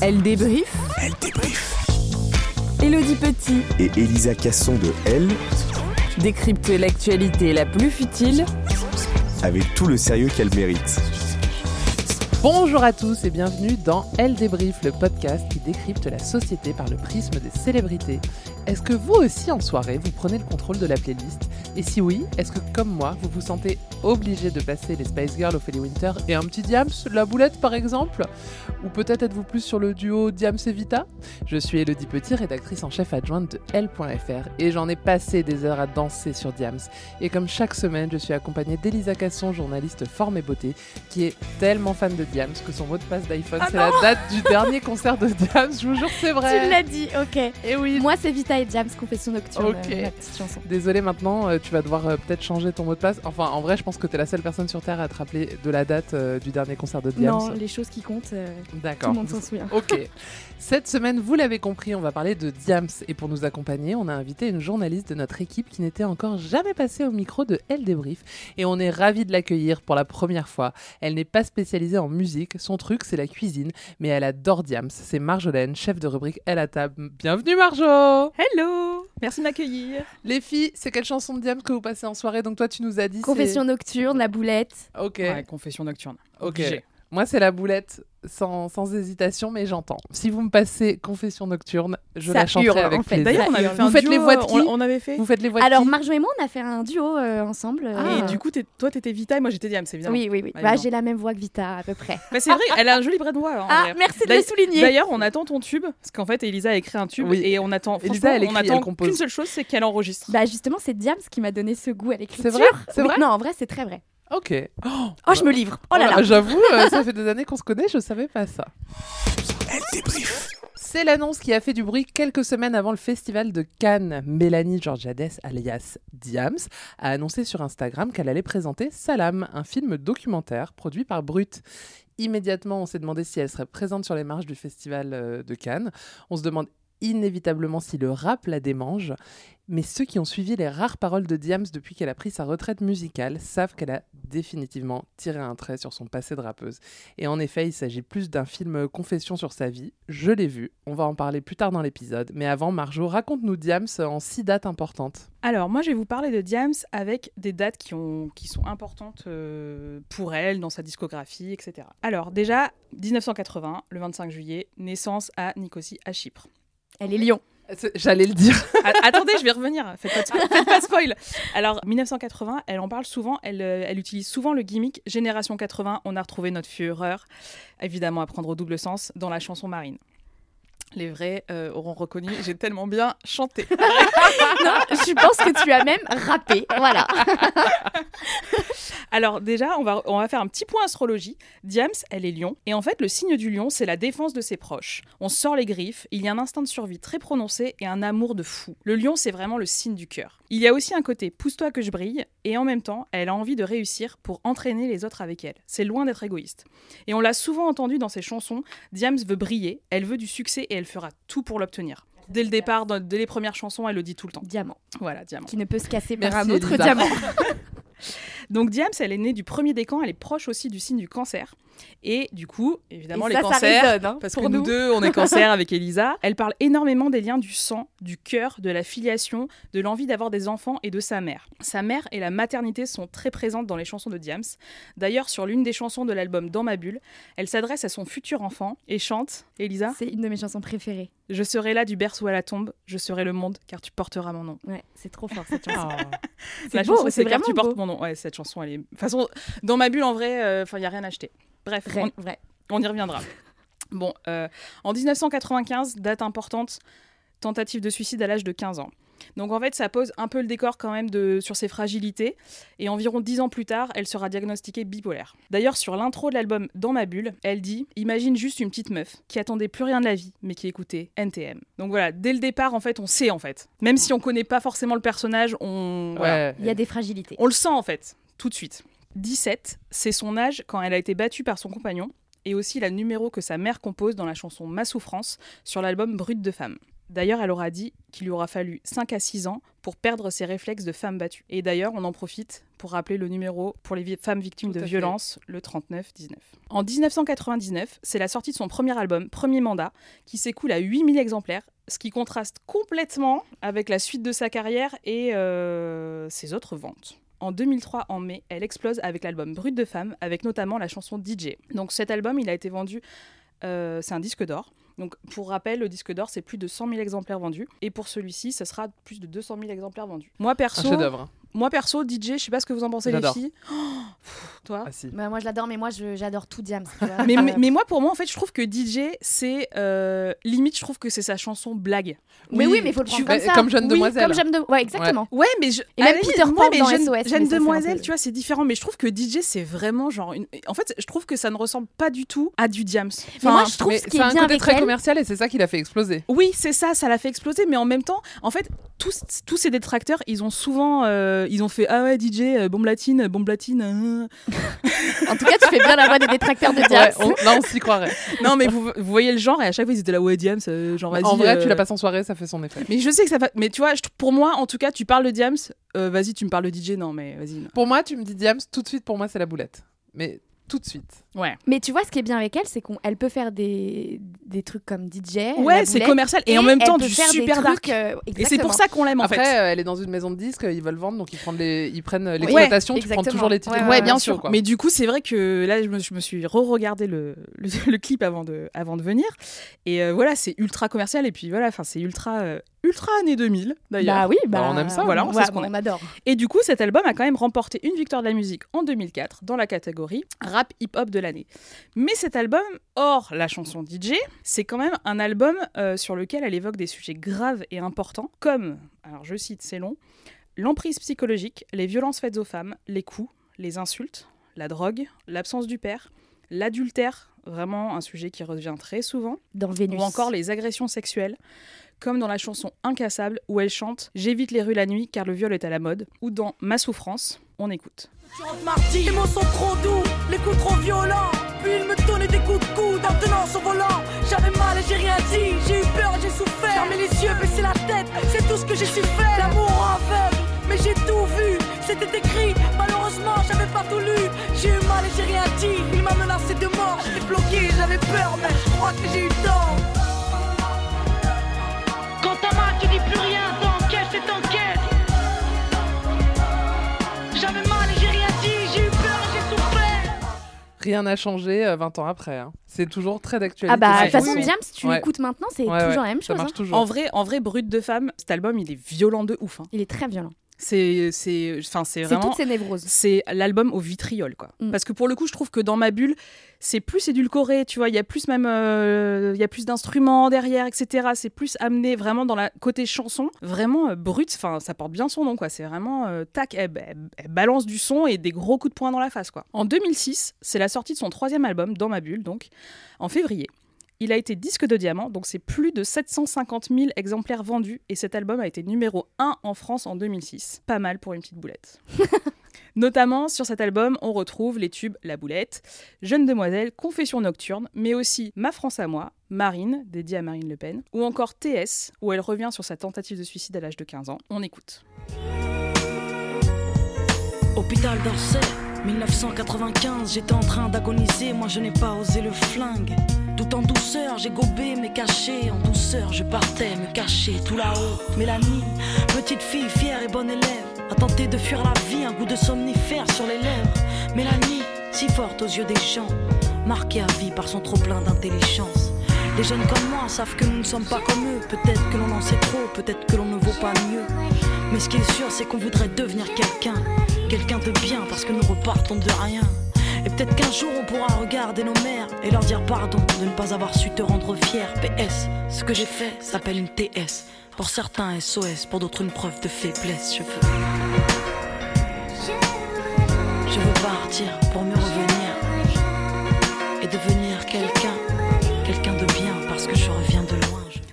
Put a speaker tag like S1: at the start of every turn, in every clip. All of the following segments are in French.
S1: Elle débrief.
S2: Elle débrief.
S1: Elodie Petit
S2: Et Elisa Casson de Elle,
S1: décrypte l'actualité la plus futile
S2: avec tout le sérieux qu'elle mérite.
S3: Bonjour à tous et bienvenue dans Elle débrief, le podcast qui décrypte la société par le prisme des célébrités. Est-ce que vous aussi en soirée, vous prenez le contrôle de la playlist? Et si oui, est-ce que comme moi, vous vous sentez obligé de passer les Spice Girls, Ophélie Winter et un petit Diams, la boulette par exemple? Ou peut-être êtes-vous plus sur le duo Diams et Vita? Je suis Elodie Petit, rédactrice en chef adjointe de L.fr et j'en ai passé des heures à danser sur Diams. Et comme chaque semaine, je suis accompagnée d'Elisa Casson, journaliste forme et beauté, qui est tellement fan de Diams que son mot de passe d'iPhone,
S4: Ah
S3: c'est la date du dernier concert de Diams. Je vous jure, c'est vrai.
S4: Tu l'as dit, ok.
S3: Et oui.
S4: Moi, c'est Vita et Jams, Confession Nocturne,
S3: Ok.
S4: euh, la petite chanson.
S3: Désolé, maintenant, euh, tu vas devoir euh, peut-être changer ton mot de passe. Enfin, en vrai, je pense que tu es la seule personne sur Terre à te rappeler de la date euh, du dernier concert de Diams.
S4: Non, les choses qui comptent, euh, tout
S3: D'accord.
S4: le monde s'en souvient.
S3: Ok. Cette semaine, vous l'avez compris, on va parler de Diams. Et pour nous accompagner, on a invité une journaliste de notre équipe qui n'était encore jamais passée au micro de Elle Débrief. Et on est ravis de l'accueillir pour la première fois. Elle n'est pas spécialisée en musique, son truc c'est la cuisine, mais elle adore Diams. C'est Marjolaine, chef de rubrique Elle à table. Bienvenue Marjo
S5: Hello Merci de m'accueillir.
S3: Les filles, c'est quelle chanson de Diams que vous passez en soirée? Donc toi, tu nous as dit...
S4: Confession Nocturne, La Boulette.
S3: Ok.
S5: Ouais, confession nocturne.
S3: Ok.
S5: Obligé.
S3: Moi, c'est la boulette, sans, sans hésitation, mais j'entends. Si vous me passez Confession Nocturne, je
S4: Ça
S3: la chanterai
S4: hurle,
S3: avec
S4: en fait.
S3: plaisir.
S5: D'ailleurs, on avait
S4: Vous
S5: fait un
S3: faites
S5: duo,
S3: les voix de
S5: euh,
S3: qui
S5: on, on avait fait.
S3: Vous faites les voix de
S4: Alors,
S3: qui
S4: Marjo et moi, on a fait un duo euh, ensemble.
S3: Ah.
S5: Et du coup, toi, t'étais Vita et moi, j'étais Diams, évidemment.
S4: Oui, oui, oui.
S5: Ah,
S4: Bah, j'ai la même voix que Vita, à peu près.
S5: Mais c'est vrai, elle a un joli bras de voix. hein,
S4: Ah,
S5: vrai.
S4: merci de le
S5: D'ailleurs-
S4: souligner.
S5: D'ailleurs, on attend ton tube, parce qu'en fait, Elisa a écrit un tube
S3: Oui.
S5: et on attend.
S3: Elisa, elle écrit,
S5: on attend
S3: compose.
S5: qu'une seule chose, c'est qu'elle enregistre.
S4: Bah, justement, c'est Diams qui m'a donné ce goût à l'écriture.
S3: C'est vrai? C'est
S4: Oui,
S3: vrai?
S4: Non, en vrai, c'est très vrai.
S3: Ok. Oh,
S4: Oh, je me livre. Oh là
S3: voilà,
S4: là.
S3: J'avoue, euh, ça fait des années qu'on se connaît, je savais pas ça.
S2: Elle débrief.
S3: C'est l'annonce qui a fait du bruit quelques semaines avant le festival de Cannes. Mélanie Georgiades, alias Diams, a annoncé sur Instagram qu'elle allait présenter Salam, un film documentaire produit par Brut. Immédiatement, on s'est demandé si elle serait présente sur les marches du festival euh, de Cannes. On se demande inévitablement si le rap la démange. Mais ceux qui ont suivi les rares paroles de Diams depuis qu'elle a pris sa retraite musicale savent qu'elle a définitivement tiré un trait sur son passé de rappeuse. Et en effet, il s'agit plus d'un film confession sur sa vie. Je l'ai vu, on va en parler plus tard dans l'épisode. Mais avant, Marjo, raconte-nous Diams en six dates importantes.
S5: Alors, moi, je vais vous parler de Diams avec des dates qui, ont, qui sont importantes euh, pour elle, dans sa discographie, etc. Alors, déjà, 1980, le 25 juillet, naissance à Nicosie, à Chypre.
S4: Elle est Lyon.
S3: J'allais le dire.
S5: Attendez, je vais revenir. Faites pas, de spoil. Alors, 1980, elle en parle souvent. Elle, euh, elle utilise souvent le gimmick Génération 80. On a retrouvé notre fureur, évidemment à prendre au double sens, dans la chanson Marine. Les vrais euh, auront reconnu, j'ai tellement bien chanté.
S4: Non, je pense que tu as même rappé. Voilà.
S5: Alors déjà, on va, on va faire un petit point astrologie. Diams, elle est lion. Et en fait, le signe du lion, c'est la défense de ses proches. On sort les griffes, il y a un instinct de survie très prononcé et un amour de fou. Le lion, c'est vraiment le signe du cœur. Il y a aussi un côté pousse-toi que je brille, et en même temps, elle a envie de réussir pour entraîner les autres avec elle. C'est loin d'être égoïste. Et on l'a souvent entendu dans ses chansons, Diams veut briller, elle veut du succès et elle fera tout pour l'obtenir. Dès le départ, dans- dès les premières chansons, elle le dit tout le temps.
S4: Diamant,
S5: Voilà, diamant.
S4: qui ne peut se casser par
S3: Merci,
S4: un autre
S3: Elisa.
S4: diamant.
S5: Donc Diams, elle est née du premier décan, elle est proche aussi du signe du cancer. Et du coup, évidemment,
S4: Et
S5: les
S4: ça
S5: cancers,
S4: résonne, hein,
S5: parce que nous
S4: nous.
S5: deux, on est cancer avec Elisa. Elle parle énormément des liens du sang, du cœur, de la filiation, de l'envie d'avoir des enfants et de sa mère. Sa mère et la maternité sont très présentes dans les chansons de Diams. D'ailleurs, sur l'une des chansons de l'album Dans ma bulle, elle s'adresse à son futur enfant et chante, Elisa,
S4: C'est une de mes chansons préférées.
S5: Je serai là du berceau à la tombe, je serai le monde car tu porteras mon nom.
S4: Ouais, c'est trop fort cette chanson.
S3: Ah.
S5: La
S4: beau,
S5: chanson,
S4: c'est
S5: c'est car tu
S4: vraiment
S5: portes
S4: beau.
S5: mon nom. Ouais, cette chanson, elle est. De toute façon, dans ma bulle, en vrai, il n'y a rien à acheter. Bref,
S4: Vrai,
S5: on-
S4: vrai.
S5: on y reviendra. Bon, euh, en 1995, date importante, tentative de suicide à l'âge de 15 ans. Donc en fait, ça pose un peu le décor quand même de, sur ses fragilités. Et environ 10 ans plus tard, elle sera diagnostiquée bipolaire. D'ailleurs, sur l'intro de l'album Dans ma bulle, elle dit Imagine juste une petite meuf qui attendait plus rien de la vie, mais qui écoutait NTM. Donc voilà, dès le départ, en fait, on sait en fait. Même si on connaît pas forcément le personnage, on, voilà,
S3: Ouais.
S4: Il y a des fragilités.
S5: on le sent en fait, tout de suite. 17, c'est son âge quand elle a été battue par son compagnon, et aussi la numéro que sa mère compose dans la chanson Ma souffrance sur l'album Brut de femme. D'ailleurs, elle aura dit qu'il lui aura fallu 5 à 6 ans pour perdre ses réflexes de femme battue. Et d'ailleurs, on en profite pour rappeler le numéro pour les femmes victimes de violences, le 39-19. En 1999, c'est la sortie de son premier album, Premier Mandat, qui s'écoule à 8000 exemplaires, ce qui contraste complètement avec la suite de sa carrière et euh, ses autres ventes. En 2003, en mai, elle explose avec l'album Brut de femme, avec notamment la chanson DJ. Donc cet album, il a été vendu, euh, c'est un disque d'or. Donc pour rappel, le disque d'or, c'est plus de 100 000 exemplaires vendus. Et pour celui-ci, ce sera plus de 200 000 exemplaires vendus. Moi
S3: Un
S5: perso,
S3: chef-d'œuvre.
S5: Moi perso, DJ, je sais pas ce que vous en pensez les
S3: J'adore.
S5: filles. Oh, pff, toi
S3: Ah si.
S4: Bah, moi, je l'adore, mais moi, j'adore tout Diams. tu
S5: mais,
S4: Euh,
S5: mais, mais moi, pour moi, en fait, je trouve que DJ, c'est euh, limite, je trouve que c'est sa chanson blague.
S4: Mais oui, mais il faut le
S3: tu-
S4: prendre comme
S3: mais
S4: ça.
S3: comme Jeune
S4: Oui,
S3: Demoiselle.
S4: Comme jeune de... Ouais, exactement.
S5: Ouais, mais je.
S4: Et même
S5: la
S4: Peter Pan
S5: mais
S4: dans
S5: jeune,
S4: SOS,
S5: Jeune demoiselle, tu vois, c'est différent. Mais je trouve que DJ, c'est vraiment genre une. En fait, je trouve que ça ne ressemble pas du tout à du Diams.
S4: Mais moi,
S5: Enfin,
S4: je trouve
S3: Mais
S4: ce qui est
S3: un côté très
S4: elle.
S3: commercial et c'est ça qui l'a fait exploser.
S5: Oui, c'est ça, ça l'a fait exploser. Mais en même temps, en fait, tous, tous ces détracteurs, ils ont souvent, euh, ils ont fait ah ouais DJ, euh, bombe latine, bombe latine. euh.
S4: En tout cas, tu fais bien la voix des détracteurs de Diams.
S3: Ouais, on- là, on s'y croirait.
S5: non, mais vous, vous voyez le genre et à chaque fois ils étaient là ouais Diams, euh, genre vas-y.
S3: En vrai,
S5: euh.
S3: tu la passes en soirée, ça fait son effet.
S5: Mais je sais que ça va. Mais tu vois, je- pour moi, en tout cas, tu parles de Diams. euh, vas-y, tu me parles de DJ. Non, mais vas-y.
S3: Pour moi, tu me dis Diams, tout de suite, pour moi, c'est la boulette. Mais tout de suite.
S5: Ouais.
S4: Mais tu vois, ce qui est bien avec elle, c'est qu'elle peut faire des, des trucs comme DJ.
S5: Ouais, c'est commercial et, en même temps du super
S4: trucs,
S5: dark.
S4: euh,
S5: Et c'est pour ça qu'on l'aime en
S3: Après,
S5: fait.
S3: euh, elle est dans une maison de disques, ils veulent vendre, donc ils prennent les- ils prennent l'exploitation, tu prends toujours les titres.
S4: Ouais,
S5: Ouais, bien sûr.
S3: quoi.
S5: Mais du coup, c'est vrai que là, je me, je me suis re-regardé le, le, le clip avant de, avant de venir. Et euh, voilà, c'est ultra commercial. Et puis voilà, enfin, c'est ultra, euh, ultra année 2000 d'ailleurs.
S4: Bah oui, bah,
S3: Bah, on aime ça.
S5: Voilà, on sait ce qu'on
S4: on adore.
S5: Et du coup, cet album a quand même remporté une victoire de la musique en 2004 dans la catégorie rap hip-hop de l'année. Mais cet album, hors la chanson DJ, c'est quand même un album euh, sur lequel elle évoque des sujets graves et importants, comme, alors je cite, c'est long, l'emprise psychologique, les violences faites aux femmes, les coups, les insultes, la drogue, l'absence du père, l'adultère, vraiment un sujet qui revient très souvent,
S4: Dans Vénus.
S5: ou encore les agressions sexuelles, comme dans la chanson Incassable où elle chante J'évite les rues la nuit car le viol est à la mode, ou dans Ma souffrance, on écoute.
S6: Les mots sont trop doux, les coups trop violents. Puis il me donnait des coups de coude en tenant son volant. J'avais mal et j'ai rien dit, j'ai eu peur et j'ai souffert. Fermer les yeux, baisser la tête, c'est tout ce que j'ai su faire. L'amour aveugle, mais j'ai tout vu. C'était écrit, malheureusement j'avais pas tout lu. J'ai eu mal et j'ai rien dit, il m'a menacé de mort. J'étais bloqué, j'avais peur, mais je crois que j'ai eu tort. Quand t'as mal, tu dis plus rien, t'encaisses et t'encaisses. J'avais mal et j'ai rien dit, j'ai eu peur et j'ai souffert.
S3: Rien n'a changé euh, 20 ans après. hein. C'est toujours très d'actualité.
S4: Ah bah, de
S3: cette
S4: toute façon,
S3: chanson.
S4: Diams, tu
S3: Ouais.
S4: l'écoutes maintenant, c'est
S3: Ouais,
S4: toujours
S3: ouais,
S4: la même
S3: Ça
S4: chose.
S3: marche
S4: hein.
S3: toujours.
S5: En vrai, en vrai, Brut de femme, cet album, il est violent de ouf. hein.
S4: Il est très violent.
S5: C'est, c'est, enfin, c'est vraiment.
S4: toutes ces névroses.
S5: C'est l'album au vitriol, quoi.
S4: Mm.
S5: Parce que pour le coup, je trouve que dans ma bulle, c'est plus édulcoré, tu vois. Il y a plus même, euh, il y a plus d'instruments derrière, etc. C'est plus amené vraiment dans la côté chanson, vraiment euh, brut. Enfin, ça porte bien son nom, quoi. C'est vraiment euh, tac, elle, elle- elle balance du son et des gros coups de poing dans la face, quoi. En 2006, c'est la sortie de son troisième album, Dans ma bulle, donc en février. Il a été disque de diamant, donc c'est plus de 750 000 exemplaires vendus, et cet album a été numéro 1 en France en 2006. Pas mal pour une petite boulette. Notamment, sur cet album, on retrouve les tubes La Boulette, Jeune Demoiselle, Confession Nocturne, mais aussi Ma France à moi, Marine, dédiée à Marine Le Pen, ou encore TS, où elle revient sur sa tentative de suicide à l'âge de 15 ans. On écoute.
S6: Hôpital d'Orsay, 1995, j'étais en train d'agoniser, moi je n'ai pas osé le flingue. Tout en douceur, j'ai gobé mais caché, en douceur je partais me cacher tout là-haut. Mélanie, petite fille fière et bonne élève, a tenté de fuir la vie, un goût de somnifère sur les lèvres. Mélanie, si forte aux yeux des gens, marquée à vie par son trop plein d'intelligence. Les jeunes comme moi savent que nous ne sommes pas comme eux, peut-être que l'on en sait trop, peut-être que l'on ne vaut pas mieux. Mais ce qui est sûr, c'est qu'on voudrait devenir quelqu'un, quelqu'un de bien, parce que nous repartons de rien. Et peut-être qu'un jour on pourra regarder nos mères et leur dire pardon de ne pas avoir su te rendre fier. PS, ce que j'ai fait s'appelle une TS. Pour certains SOS, pour d'autres une preuve de faiblesse. Je veux. Je veux partir pour mieux revenir et devenir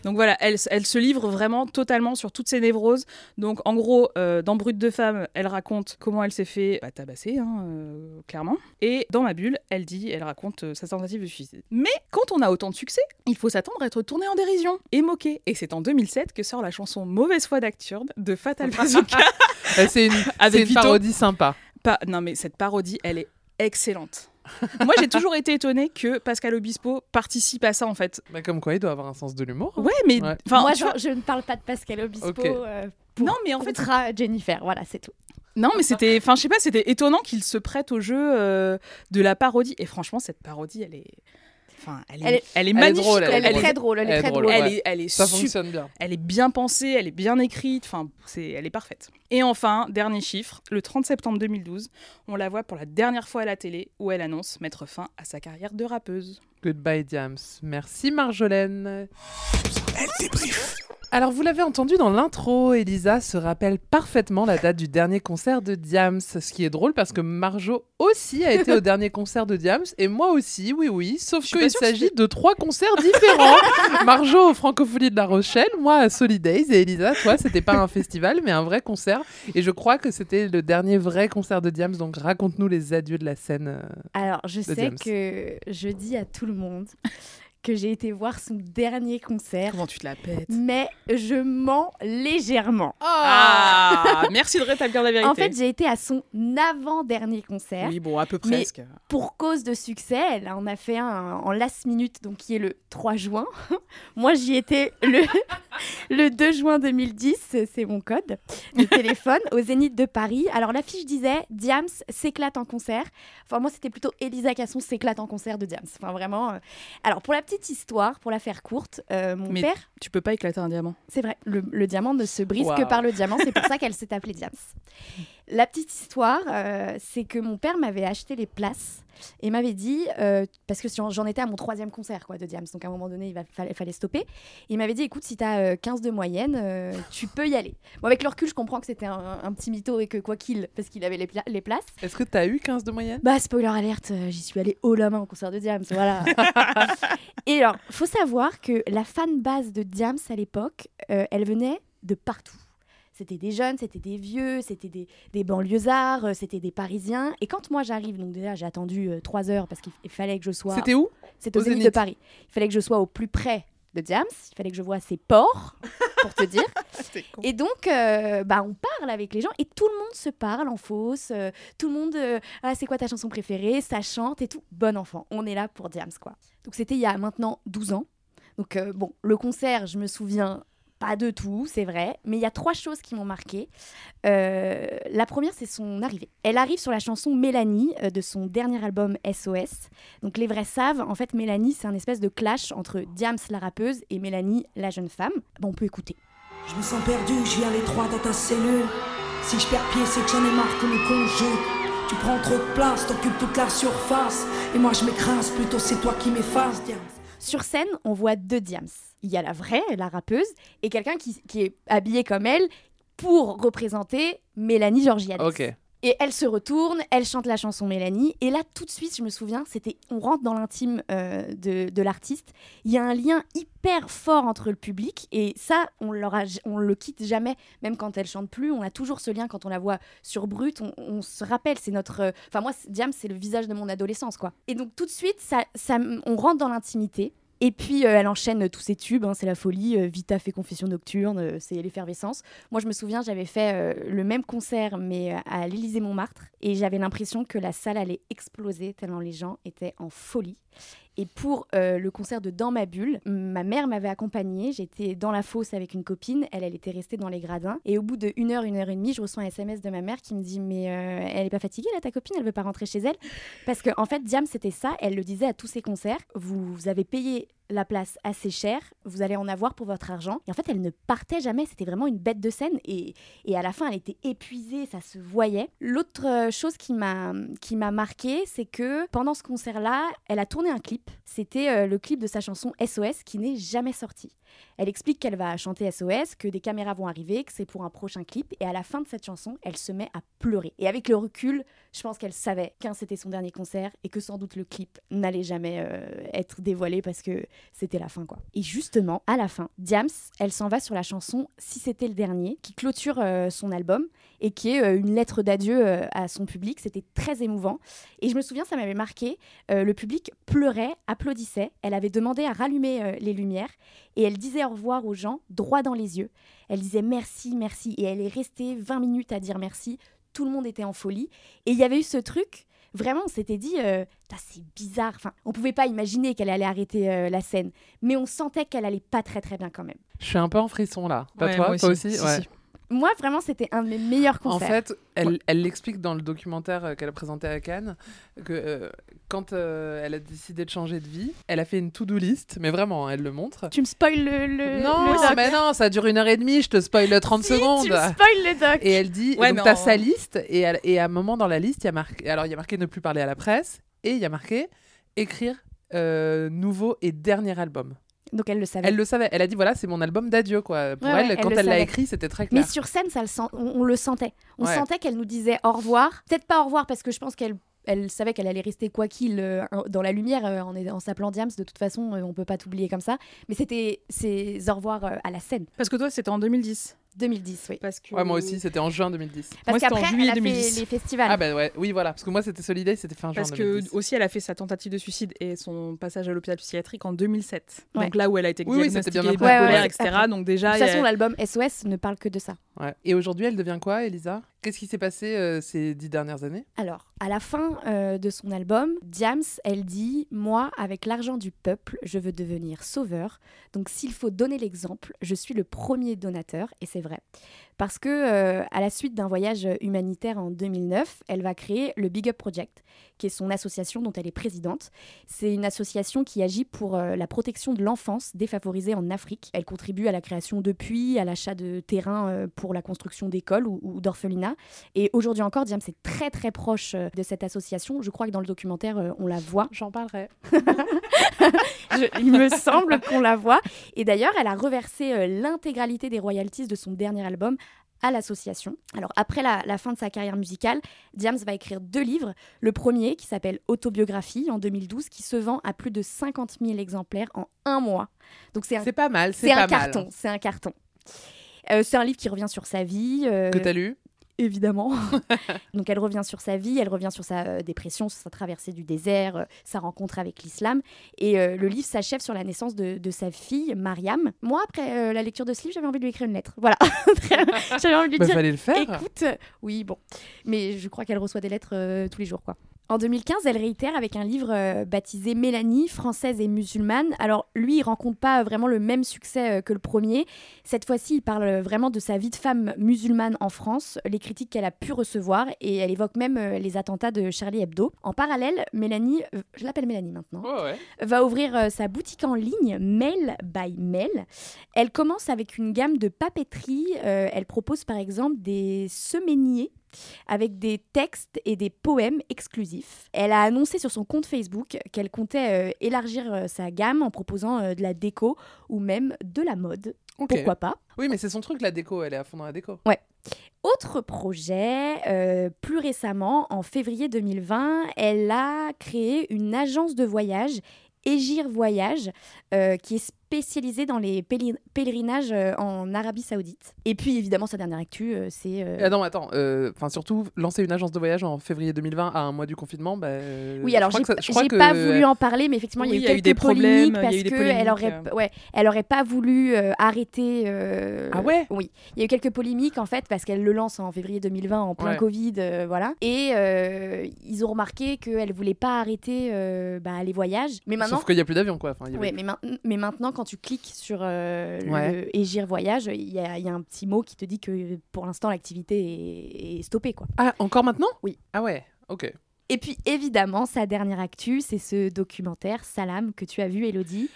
S5: Donc voilà, elle, elle se livre vraiment totalement sur toutes ses névroses. Donc en gros, euh, dans Brut de femme, elle raconte comment elle s'est fait bah, tabasser, hein, euh, clairement. Et dans Ma bulle, elle dit, elle raconte euh, sa tentative de suicide. Mais quand on a autant de succès, il faut s'attendre à être tourné en dérision et moqué. Et c'est en 2007 que sort la chanson Mauvaise foi d'Acturde de Fatal Bazooka.
S3: C'est une, parodie sympa.
S5: Pas- non mais cette parodie, elle est excellente. Moi, j'ai toujours été étonnée que Pascal Obispo participe à ça en fait.
S3: Bah, comme quoi, il doit avoir un sens de l'humour.
S5: Ouais, mais
S3: Ouais.
S5: enfin,
S4: Moi, je,
S5: vois-
S4: je ne parle pas de Pascal Obispo. Euh, pour
S5: non, mais en fait,
S4: Jennifer, voilà, c'est tout.
S5: Non, mais c'était, enfin, je sais pas, c'était étonnant qu'il se prête au jeu euh, de la parodie. Et franchement, cette parodie, elle est, enfin, elle est,
S4: Elle est-
S5: elle est
S3: elle est
S5: magnifique.
S3: drôle,
S4: Elle, est très drôle, elle est
S3: Elle est
S4: très
S3: drôle,
S4: drôle.
S5: Elle est, elle est
S3: Ça fonctionne bien.
S5: Elle est bien pensée, elle est bien écrite. Enfin, c'est, elle est parfaite. Et enfin, dernier chiffre, le 30 septembre 2012, on la voit pour la dernière fois à la télé où elle annonce mettre fin à sa carrière de rappeuse.
S3: Goodbye, Diams. Merci, Marjolaine.
S2: Elle débrief.
S3: Alors, vous l'avez entendu dans l'intro, Elisa se rappelle parfaitement la date du dernier concert de Diams. Ce qui est drôle parce que Marjo aussi a été au dernier concert de Diams et moi aussi, oui, oui. Sauf qu'il
S5: que
S3: s'agit de trois concerts différents. Marjo au Francophonie de La Rochelle, moi à Solidays et Elisa, toi, c'était pas un festival mais un vrai concert. Et je crois que c'était le dernier vrai concert de Diams. Donc, raconte-nous les adieux de la scène. euh.
S4: Alors, je sais
S3: Diams.
S4: que je dis à tout le monde que j'ai été voir son dernier concert,
S5: Comment tu te la pètes
S4: mais je mens légèrement.
S5: Ah, merci de rétablir la vérité.
S4: En fait, j'ai été à son avant-dernier concert.
S5: oui, bon, à peu
S4: Mais-
S5: presque.
S4: Pour cause de succès, elle en a fait un en last minute, donc qui est le 3 juin. Moi, j'y étais le, le 2 juin 2010, c'est mon code de téléphone, au Zénith de Paris. Alors, l'affiche disait Diams s'éclate en concert. Enfin, moi, c'était plutôt Elisa Casson s'éclate en concert de Diams. Enfin, vraiment. euh. Alors, pour la petite histoire, pour la faire courte, euh, mon
S5: Mais
S4: père,
S5: Tu peux pas éclater un diamant.
S4: c'est vrai, le, le diamant ne se brise que par le diamant. C'est pour ça qu'elle s'est appelée Diams. La petite histoire, euh, c'est que mon père m'avait acheté les places et m'avait dit, euh, parce que j'en étais à mon troisième concert quoi, de Diams, donc à un moment donné, il va, fallait, fallait stopper. Il m'avait dit, écoute, si tu as 15 de moyenne, euh, tu peux y aller. Bon, avec le recul, je comprends que c'était un, un petit mytho et que quoi qu'il, parce qu'il avait les, pla- les places.
S3: Est-ce que tu as eu 15 de moyenne?
S4: Bah, spoiler alerte, euh, j'y suis allée haut la main au concert de Diams, voilà. et alors, faut savoir que la fan base de Diams à l'époque, euh, elle venait de partout. C'était des jeunes, c'était des vieux, c'était des, des banlieusards, euh, c'était des Parisiens. Et quand moi j'arrive, donc déjà j'ai attendu euh, trois heures parce qu'il il fallait que je sois.
S3: C'était où?
S4: C'était au Zénith de. Paris. Il fallait que je sois au plus près de Diams. Il fallait que je vois ses ports, pour te dire. Et donc, euh, bah, on parle avec les gens et tout le monde se parle en fausse. euh, tout le monde, euh, ah, c'est quoi ta chanson préférée? Ça chante et tout. Bon enfant, on est là pour Diams, quoi. Donc, c'était il y a maintenant 12 ans. Donc, bon, le concert, je me souviens pas de tout, c'est vrai, mais il y a trois choses qui m'ont marqué. Euh, la première, c'est son arrivée. Elle arrive sur la chanson Mélanie euh, de son dernier album SOS. Donc les vrais savent, en fait, Mélanie, c'est un espèce de clash entre Diams, la rappeuse, et Mélanie, la jeune femme. Bon, on peut écouter.
S6: Je me sens perdu, je viens les trois dans ta cellule. Si je perds pied, c'est que j'en ai marre que nous conjugue. Tu prends trop de place, t'occupes toute la surface. Et moi je m'écrase, plutôt c'est toi qui m'effaces, Diams.
S4: Sur scène, on voit deux Diams. Il y a la vraie, la rappeuse, et quelqu'un qui, qui est habillé comme elle pour représenter Mélanie Georgiadis.
S3: Ok.
S4: Et elle se retourne, elle chante la chanson Mélanie. Et là, tout de suite, je me souviens, c'était, on rentre dans l'intime euh, de, de l'artiste. Il y a un lien hyper fort entre le public. Et ça, on, a- on le quitte jamais, même quand elle chante plus. On a toujours ce lien quand on la voit sur Brut. On, on se rappelle, c'est notre. euh, Enfin, moi, Diam, c'est le visage de mon adolescence, quoi. Et donc, tout de suite, ça, ça, on rentre dans l'intimité. Et puis, euh, elle enchaîne tous ses tubes, hein, c'est la folie. euh, Vita fait confession nocturne, euh, c'est l'effervescence. Moi, je me souviens, j'avais fait le même concert, mais à l'Élysée-Montmartre, et j'avais l'impression que la salle allait exploser tellement les gens étaient en folie. Et pour euh, le concert de Dans ma bulle, ma mère m'avait accompagnée. J'étais dans la fosse avec une copine. Elle, elle était restée dans les gradins. Et au bout de une heure, une heure et demie, je reçois un SMS de ma mère qui me dit Mais euh, elle est pas fatiguée là, ta copine? Elle veut pas rentrer chez elle Parce qu'en en fait, Diam, c'était ça. Elle le disait à tous ses concerts vous avez payé la place assez cher, vous allez en avoir pour votre argent. Et en fait, elle ne partait jamais. C'était vraiment une bête de scène. Et, et à la fin, elle était épuisée, ça se voyait. L'autre euh, chose qui m'a qui m'a marqué, c'est que pendant ce concert-là, elle a tourné un clip. C'était euh, le clip de sa chanson SOS qui n'est jamais sorti. Elle explique qu'elle va chanter SOS, que des caméras vont arriver, que c'est pour un prochain clip. Et à la fin de cette chanson, elle se met à pleurer. Et avec le recul, je pense qu'elle savait qu'un c'était son dernier concert et que sans doute le clip n'allait jamais euh, être dévoilé parce que c'était la fin quoi. Et justement, à la fin, Diams, elle s'en va sur la chanson Si c'était le dernier, qui clôture euh, son album et qui est euh, une lettre d'adieu à son public. C'était très émouvant. Et je me souviens, ça m'avait marqué. le public pleurait, applaudissait. Elle avait demandé à rallumer les lumières et elle disait au revoir aux gens droit dans les yeux. Elle disait merci, merci. Et elle est restée 20 minutes à dire merci. Tout le monde était en folie. Et il y avait eu ce truc. Vraiment, on s'était dit, euh, c'est bizarre. Enfin, on pouvait pas imaginer qu'elle allait arrêter euh, la scène, mais on sentait qu'elle allait pas très très bien quand même.
S3: Je suis un peu en frisson là. Pas
S5: Ouais,
S3: toi
S5: moi
S3: Toi
S5: aussi.
S3: aussi
S5: Si,
S3: Ouais.
S5: si.
S4: Moi, vraiment, c'était un de mes meilleurs
S3: En
S4: concerts.
S3: fait, elle elle l'explique dans le documentaire euh, qu'elle a présenté à Cannes que euh, quand euh, elle a décidé de changer de vie, elle a fait une to-do list, mais vraiment, elle le montre.
S4: tu me spoil le, le,
S3: non,
S4: le doc.
S3: mais non, ça dure une heure et demie, je te spoil 30
S4: Si,
S3: secondes.
S4: Tu me spoil le doc.
S3: Et elle dit,
S5: Ouais,
S3: donc t'as
S5: en-
S3: sa liste, et, elle- et à un moment dans la liste, il y a marqué, alors il y a marqué ne plus parler à la presse, et il y a marqué écrire euh, nouveau et dernier album.
S4: Donc elle le savait.
S3: Elle le savait, elle a dit voilà, c'est mon album d'adieu quoi. Pour
S4: Ouais,
S3: elle,
S4: ouais,
S3: quand
S4: elle
S3: elle
S4: le
S3: l'a écrit, c'était très
S4: Mais
S3: clair.
S4: sur scène, ça le sent- on, on le sentait. On
S3: Ouais.
S4: sentait qu'elle nous disait au revoir. Peut-être pas au revoir parce que je pense qu'elle elle savait qu'elle allait rester quoi qu'il euh, dans la lumière euh, en, en s'appelant Diams. De toute façon, euh, on peut pas t'oublier comme ça. Mais c'était ses au revoir euh, à la scène.
S5: Parce que toi, c'était en 2010.
S4: 2010, oui.
S5: Parce que...
S3: Ouais, moi aussi, c'était en juin 2010.
S4: Parce
S5: Moi, c'était en
S4: qu'après,
S5: juillet
S4: elle a
S5: 2010.
S4: fait les festivals.
S3: Ah bah ouais, oui voilà, parce que moi c'était Soliday, c'était fin juin
S5: Parce que
S3: 2010.
S5: aussi, elle a fait sa tentative de suicide et son passage à l'hôpital psychiatrique en 2007.
S4: Ouais.
S5: Donc là où elle a été
S3: Oui, oui, c'était
S5: diagnostiquée
S3: bien après.
S5: bipolaire,
S4: Ouais, ouais,
S5: etc. Donc
S4: de
S5: déjà,
S4: toute
S5: y a-
S4: façon, l'album SOS ne parle que de ça.
S3: Ouais. Et aujourd'hui, elle devient quoi, Elisa? Qu'est-ce qui s'est passé euh, ces dix dernières années?
S4: Alors, à la fin euh, de son album, Diams, elle dit Moi, avec l'argent du peuple, je veux devenir sauveur. Donc, s'il faut donner l'exemple, je suis le premier donateur, et c'est vrai. Parce que, euh, à la suite d'un voyage humanitaire en 2009, elle va créer le Big Up Project, qui est son association dont elle est présidente. C'est une association qui agit pour euh, la protection de l'enfance défavorisée en Afrique. Elle contribue à la création de puits, à l'achat de terrains euh, pour la construction d'écoles ou, ou d'orphelinats. Et aujourd'hui encore, Diam, c'est très très proche de cette association. Je crois que dans le documentaire, on la voit.
S3: J'en parlerai.
S4: Je- il me semble qu'on la voit. Et d'ailleurs, elle a reversé l'intégralité des royalties de son dernier album à l'association. Alors après la, la fin de sa carrière musicale, Diams va écrire deux livres. Le premier qui s'appelle Autobiographie en 2012, qui se vend à plus de 50 000 exemplaires en un mois. Donc c'est
S3: pas mal, c'est
S4: un carton. C'est un carton. Euh, c'est un livre qui revient sur sa vie. euh,
S3: Que t'as lu?
S4: Évidemment. Donc elle revient sur sa vie, elle revient sur sa euh, dépression, sur sa traversée du désert, euh, sa rencontre avec l'islam. Et euh, le livre s'achève sur la naissance de, de sa fille, Mariam. Moi, après euh, la lecture de ce livre, j'avais envie de lui écrire une lettre. Voilà. j'avais envie de lui
S3: Bah
S4: dire,
S3: fallait le faire.
S4: écoute, oui, bon. Mais je crois qu'elle reçoit des lettres euh, tous les jours, quoi. En 2015, elle réitère avec un livre euh, baptisé Mélanie, française et musulmane. Alors lui, il rencontre pas vraiment le même succès euh, que le premier. Cette fois-ci, il parle euh, vraiment de sa vie de femme musulmane en France, les critiques qu'elle a pu recevoir et elle évoque même euh, les attentats de Charlie Hebdo. En parallèle, Mélanie, je l'appelle Mélanie maintenant, va ouvrir sa boutique en ligne Mail by Mail. Elle commence avec une gamme de papeterie. Elle propose par exemple des semainiers avec des textes et des poèmes exclusifs. Elle a annoncé sur son compte Facebook qu'elle comptait euh, élargir euh, sa gamme en proposant euh, de la déco ou même de la mode. Pourquoi pas?
S3: Oui, mais c'est son truc, la déco. Elle est à fond dans la déco.
S4: Autre projet, euh, plus récemment, en février 2020, elle a créé une agence de voyage, Égir Voyage, euh, qui est spécialisée dans les pèlerinages euh, en Arabie Saoudite. Et puis évidemment, sa dernière actu, euh, c'est... euh,
S3: Ah non, attends. Enfin, surtout, lancer une agence de voyage en février 2020 à un mois du confinement, bah,
S4: Oui, alors
S3: je
S4: j'ai
S3: que
S4: pas voulu en parler, mais effectivement,
S5: Oui,
S4: il y a eu quelques
S5: problèmes, y
S4: parce
S5: des
S4: qu'elle aurait, ouais, elle aurait pas voulu arrêter.
S3: Ah ouais?
S4: Oui, il y a eu quelques polémiques en fait parce qu'elle le lance en février 2020 en plein
S3: Ouais.
S4: Covid, euh, voilà. Et euh, ils ont remarqué qu'elle voulait pas arrêter euh, bah, les voyages. Mais maintenant,
S3: Sauf qu'il n'y a plus d'avion, quoi. Enfin, y
S4: Ouais, mais, mais maintenant, quand tu cliques sur euh,
S3: Ouais.
S4: le Égir Voyage, il y, a- il y a un petit mot qui te dit que pour l'instant, l'activité est, est stoppée. Quoi.
S3: Ah, encore maintenant?
S4: Oui.
S3: Ah ouais, ok.
S4: Et puis, évidemment, sa dernière actu, c'est ce documentaire Salam que tu as vu, Elodie.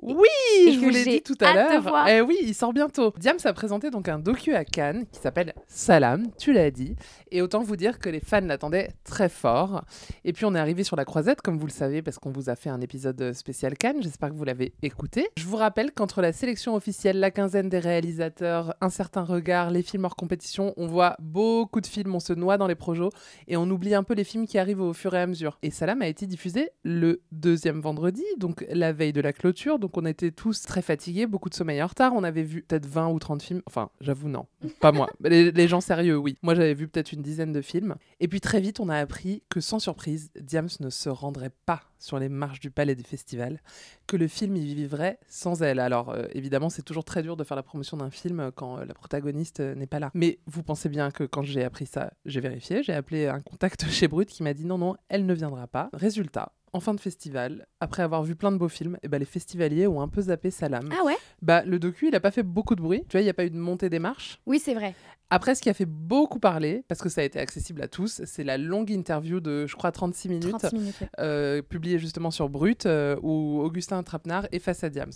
S3: Oui,
S4: Et
S3: je vous l'ai dit tout à l'heure. Eh oui, il sort bientôt. Diams a présenté donc un docu à Cannes qui s'appelle Salam, tu l'as dit. Et autant vous dire que les fans l'attendaient très fort. Et puis on est arrivé sur la croisette, comme vous le savez, parce qu'on vous a fait un épisode spécial Cannes. J'espère que vous l'avez écouté. Je vous rappelle qu'entre la sélection officielle, la quinzaine des réalisateurs, un certain regard, les films hors compétition, on voit beaucoup de films, on se noie dans les projets et on oublie un peu les films qui arrivent au fur et à mesure. Et Salam a été diffusé le deuxième vendredi, donc la veille de la clôture. Donc on était tous très fatigués, beaucoup de sommeil en retard. On avait vu peut-être 20 ou 30 films. Enfin, j'avoue, non, pas moi. Les, les gens sérieux, oui. Moi, j'avais vu peut-être une dizaine de films. Et puis très vite, on a appris que sans surprise, Diams ne se rendrait pas sur les marches du palais des festivals, que le film y vivrait sans elle. Alors euh, évidemment, c'est toujours très dur de faire la promotion d'un film quand euh, la protagoniste euh, n'est pas là. Mais vous pensez bien que quand j'ai appris ça, j'ai vérifié, j'ai appelé un contact chez Brut qui m'a dit non, non, elle ne viendra pas. Résultat. En fin de festival, après avoir vu plein de beaux films, eh ben, les festivaliers ont un peu zappé Salam.
S4: Ah ouais?
S3: Bah, le docu, il a pas fait beaucoup de bruit. Tu vois, il n'y a pas eu de montée des marches.
S4: Oui, c'est vrai.
S3: Après, ce qui a fait beaucoup parler, parce que ça a été accessible à tous, c'est la longue interview de, je crois, 36 minutes,
S4: 36 minutes. ouais.
S3: euh, publiée justement sur Brut, euh, où Augustin Trapenard est face à Diams.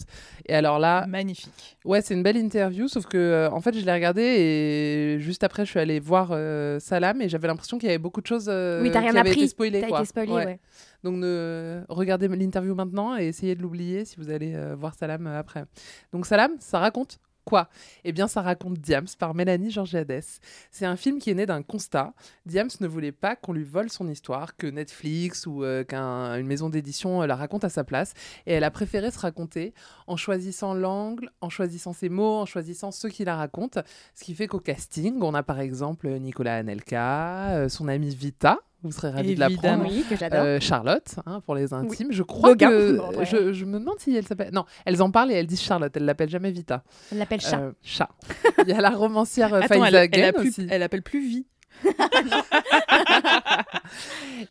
S3: Et alors là,
S5: Magnifique.
S3: ouais, c'est une belle interview, sauf que, euh, en fait, je l'ai regardée et juste après, je suis allée voir euh, Salam et j'avais l'impression qu'il y avait beaucoup de choses euh,
S4: Oui, rien
S3: qui avaient
S4: appris.
S3: été spoilées.
S4: T'as
S3: quoi.
S4: été spoilé, ouais.
S3: Donc ne... regardez l'interview maintenant et essayez de l'oublier si vous allez euh, voir Salam euh, après. Donc Salam, ça raconte quoi? Eh bien, ça raconte Diams par Mélanie Georgiades. C'est un film qui est né d'un constat. Diams ne voulait pas qu'on lui vole son histoire, que Netflix ou euh, qu'une maison d'édition euh, la raconte à sa place. Et elle a préféré se raconter en choisissant l'angle, en choisissant ses mots, en choisissant ceux qui la racontent. Ce qui fait qu'au casting, on a par exemple Nicolas Anelka, euh, son amie Vita. Vous serez ravis de l'apprendre.
S4: Oui, que j'adore.
S3: Euh, Charlotte, hein, pour les intimes. Je crois
S4: Gauguin.
S3: que.
S4: Bon, ouais.
S3: je, je me demande si elle s'appelle. Non, elles en parlent et elles disent Charlotte. Elles l'appellent jamais Vita.
S4: Elle l'appelle chat.
S3: Euh, chat. Il y a la romancière euh,
S5: Attends, elle,
S3: Faiza
S5: elle, a plus-
S3: aussi.
S5: elle appelle plus vie.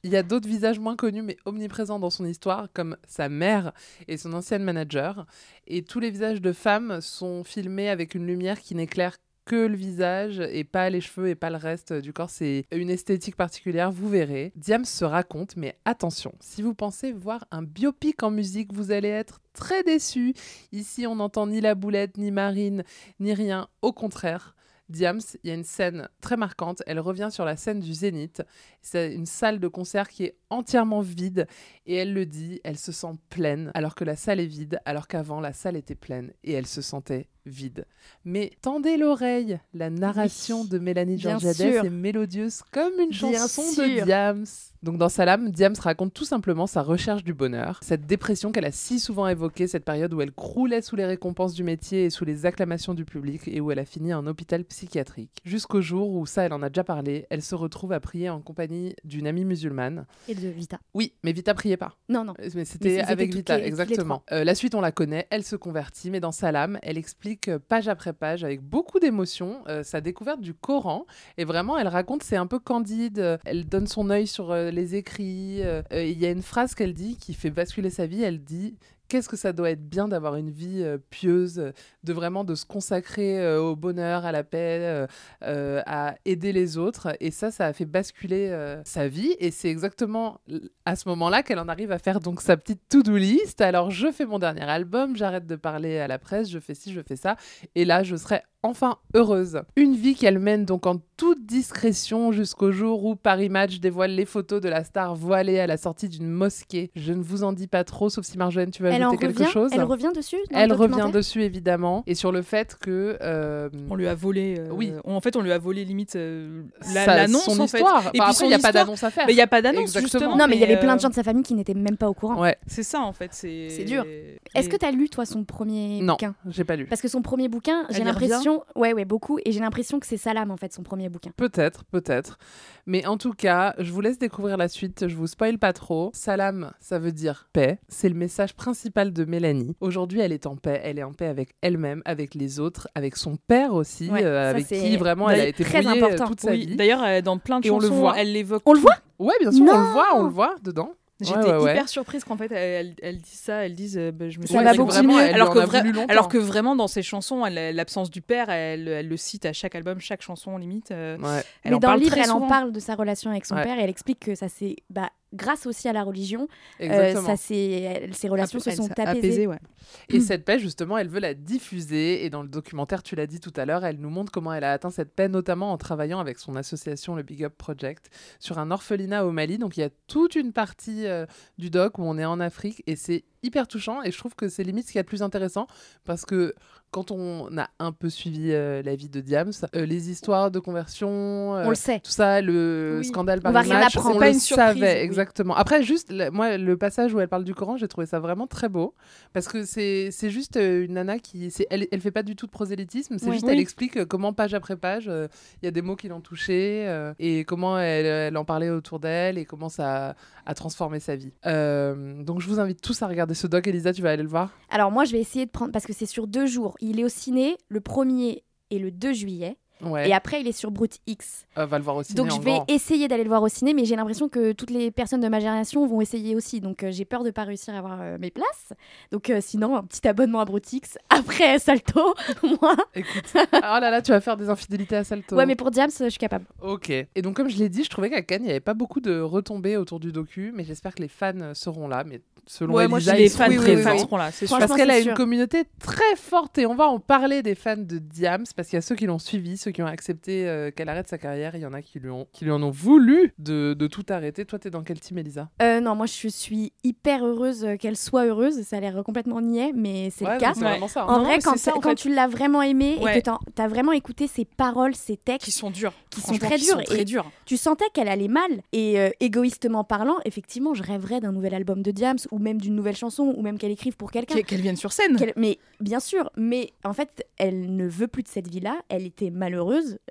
S3: Il y a d'autres visages moins connus mais omniprésents dans son histoire, comme sa mère et son ancienne manager. Et tous les visages de femmes sont filmés avec une lumière qui n'éclaire que le visage et pas les cheveux et pas le reste du corps. C'est une esthétique particulière, vous verrez. Diams se raconte, mais attention, si vous pensez voir un biopic en musique, vous allez être très déçus. Ici, on n'entend ni la boulette, ni Marine, ni rien. Au contraire. Diams, il y a une scène très marquante. Elle revient sur la scène du Zénith. C'est une salle de concert qui est entièrement vide. Et elle le dit, elle se sent pleine, alors que la salle est vide, alors qu'avant, la salle était pleine. Et elle se sentait vide. Mais tendez l'oreille, la narration de Mélanie Georgiades est mélodieuse comme une
S4: Bien
S3: chanson
S4: sûr.
S3: de Diams. Donc dans Salam, Diams raconte tout simplement sa recherche du bonheur, cette dépression qu'elle a si souvent évoquée, cette période où elle croulait sous les récompenses du métier et sous les acclamations du public et où elle a fini en hôpital psychiatrique. Jusqu'au jour où, ça elle en a déjà parlé, elle se retrouve à prier en compagnie d'une amie musulmane.
S4: Et de Vita.
S3: Oui, mais Vita priait pas.
S4: Non, non.
S3: Mais c'était avec Vita,
S4: les
S3: exactement. Euh, la suite, on la connaît, elle se convertit, mais dans Salam, elle explique euh, page après page avec beaucoup d'émotion euh, sa découverte du Coran. Et vraiment, elle raconte, c'est un peu candide. euh, Elle donne son œil sur les écrits. Il y a une phrase qu'elle dit qui fait basculer sa vie. Elle dit Qu'est-ce que ça doit être bien d'avoir une vie euh, pieuse, euh, de vraiment de se consacrer euh, au bonheur, à la paix, à aider les autres. Et ça, ça a fait basculer sa vie. Et c'est exactement à ce moment-là qu'elle en arrive à faire donc sa petite to-do list. Alors, je fais mon dernier album, j'arrête de parler à la presse, je fais ci, je fais ça. Et là, je serai enfin heureuse. Une vie qu'elle mène donc en toute discrétion jusqu'au jour où Paris Match dévoile les photos de la star voilée à la sortie d'une mosquée. Je ne vous en dis pas trop, sauf si Marjolaine, tu veux
S4: Elle
S3: ajouter quelque
S4: revient,
S3: chose.
S4: elle revient dessus dans le
S3: Elle revient dessus évidemment et sur le fait que euh,
S5: On lui a volé. euh,
S3: Oui.
S5: on- En fait, on lui a volé limite euh, la- l'annonce
S3: son
S5: en fait.
S3: histoire.
S5: Et
S3: Enfin,
S5: puis
S3: il n'y a pas d'annonce à faire.
S5: Mais il n'y a pas d'annonce
S3: Exactement.
S5: justement.
S4: Non, mais il y avait plein de
S5: euh,
S4: gens de sa famille qui n'étaient même pas au courant.
S3: Ouais.
S5: C'est ça en fait. C'est
S4: C'est dur. Est-ce que tu as lu, toi, son premier
S3: Non,
S4: bouquin?
S3: j'ai pas lu.
S4: Parce que son premier bouquin, j'ai
S5: y
S4: l'impression. Ouais, ouais, beaucoup. Et j'ai l'impression que c'est Salam, en fait, son premier bouquin.
S3: Peut-être, peut-être. Mais en tout cas, je vous laisse découvrir la suite. Je vous spoil pas trop. Salam, ça veut dire paix. C'est le message principal de Mélanie. Aujourd'hui, elle est en paix. Elle est en paix avec elle-même, avec les autres, avec son père aussi,
S4: Ouais,
S3: euh, avec qui vraiment elle a été
S4: très
S3: brouillée euh,
S4: important.
S3: toute sa
S5: Oui.
S3: vie.
S5: D'ailleurs, euh, dans plein de
S3: Et on le
S5: chansons,
S3: voit.
S5: elle l'évoque.
S4: On le voit?
S3: Ouais, bien sûr, on le voit, on le voit dedans.
S5: J'étais
S3: Ouais, ouais, ouais.
S5: hyper surprise qu'en fait elle, elle dise ça, elle dise euh, bah, je me suis vraiment,
S4: mieux.
S3: elle
S5: alors que, vra- alors que vraiment dans ses chansons, l'absence du père, elle, elle le cite à chaque album, chaque chanson limite. euh,
S3: Ouais.
S5: elle
S4: mais
S5: en
S4: dans le
S5: parle
S4: livre, elle en parle de sa relation avec son
S3: Ouais.
S4: père et elle explique que ça s'est. Bah, grâce aussi à la religion, euh, ça elle- ses relations se sont apaisées.
S5: ouais.
S3: Et cette paix, justement, elle veut la diffuser. Et dans le documentaire, tu l'as dit tout à l'heure, elle nous montre comment elle a atteint cette paix, notamment en travaillant avec son association, le Big Up Project, sur un orphelinat au Mali. Donc il y a toute une partie euh, du doc où on est en Afrique et c'est hyper touchant. Et je trouve que c'est limite ce qu'il y a de plus intéressant parce que quand on a un peu suivi euh, la vie de Diams, euh, les histoires de conversion, euh,
S4: On le sait.
S3: tout ça, le
S5: Oui.
S3: scandale
S4: On
S3: par
S4: va rien
S3: match,
S4: apprendre.
S3: on
S5: Pas
S3: le
S5: une surprise,
S3: savait
S5: oui.
S3: exactement. Après, juste, moi, le passage où elle parle du Coran, j'ai trouvé ça vraiment très beau parce que c'est juste une nana qui, elle, elle fait pas du tout de prosélytisme, c'est
S4: Oui.
S3: juste, elle explique comment page après page, il y a des mots qui l'ont touchée et comment elle, elle en parlait autour d'elle et comment ça a, a transformé sa vie. Donc, je vous invite tous à regarder ce doc. Elisa, tu vas aller le voir?
S4: Alors moi, je vais essayer de prendre parce que c'est sur deux jours. Il est au ciné le 1er et le 2 juillet,
S3: Ouais.
S4: et après il est sur Brut X.
S3: Euh, va le voir aussi.
S4: Donc je vais essayer d'aller le voir au ciné, mais j'ai l'impression que toutes les personnes de ma génération vont essayer aussi. Donc euh, j'ai peur de pas réussir à avoir euh, mes places. Donc euh, sinon, un petit abonnement à Brutix. Après Salto, moi.
S3: Écoute, oh là là, tu vas faire des infidélités à Salto.
S4: Ouais, mais pour Diams, je suis capable.
S3: Ok. Et donc, comme je l'ai dit, je trouvais qu'à Cannes, il n'y avait pas beaucoup de retombées autour du docu, mais j'espère que les fans seront là. Mais selon
S5: Ouais, moi,
S3: Elisa,
S5: les
S3: ils
S5: fans,
S3: seront
S5: les fans seront là, c'est sûr.
S3: Parce qu'elle a une communauté très forte et on va en parler des fans de Diams parce qu'il y a ceux qui l'ont suivi, ceux qui ont accepté euh, qu'elle arrête sa carrière, il y en a qui lui, ont, qui lui en ont voulu de, de tout arrêter. Toi, t'es dans quel team, Elisa?
S4: Euh, non, moi je suis hyper heureuse euh, qu'elle soit heureuse. Ça a l'air complètement niais, mais c'est
S3: Ouais,
S4: le cas.
S3: ça. hein.
S4: En
S5: Non,
S4: vrai, quand,
S5: c'est ça, en
S4: quand
S5: fait.
S4: tu l'as vraiment aimé et que t'as vraiment écouté ses paroles, ses textes,
S5: Qui sont durs.
S4: Qui sont très durs
S5: sont très
S4: et-
S5: durs.
S4: tu sentais qu'elle allait mal. Et euh, égoïstement parlant, effectivement, je rêverais d'un nouvel album de Diams ou même d'une nouvelle chanson ou même qu'elle écrive pour quelqu'un.
S5: Qu'elle qu'elle vienne sur scène.
S4: Mais bien sûr, mais en fait, elle ne veut plus de cette vie-là. Elle était malheureuse.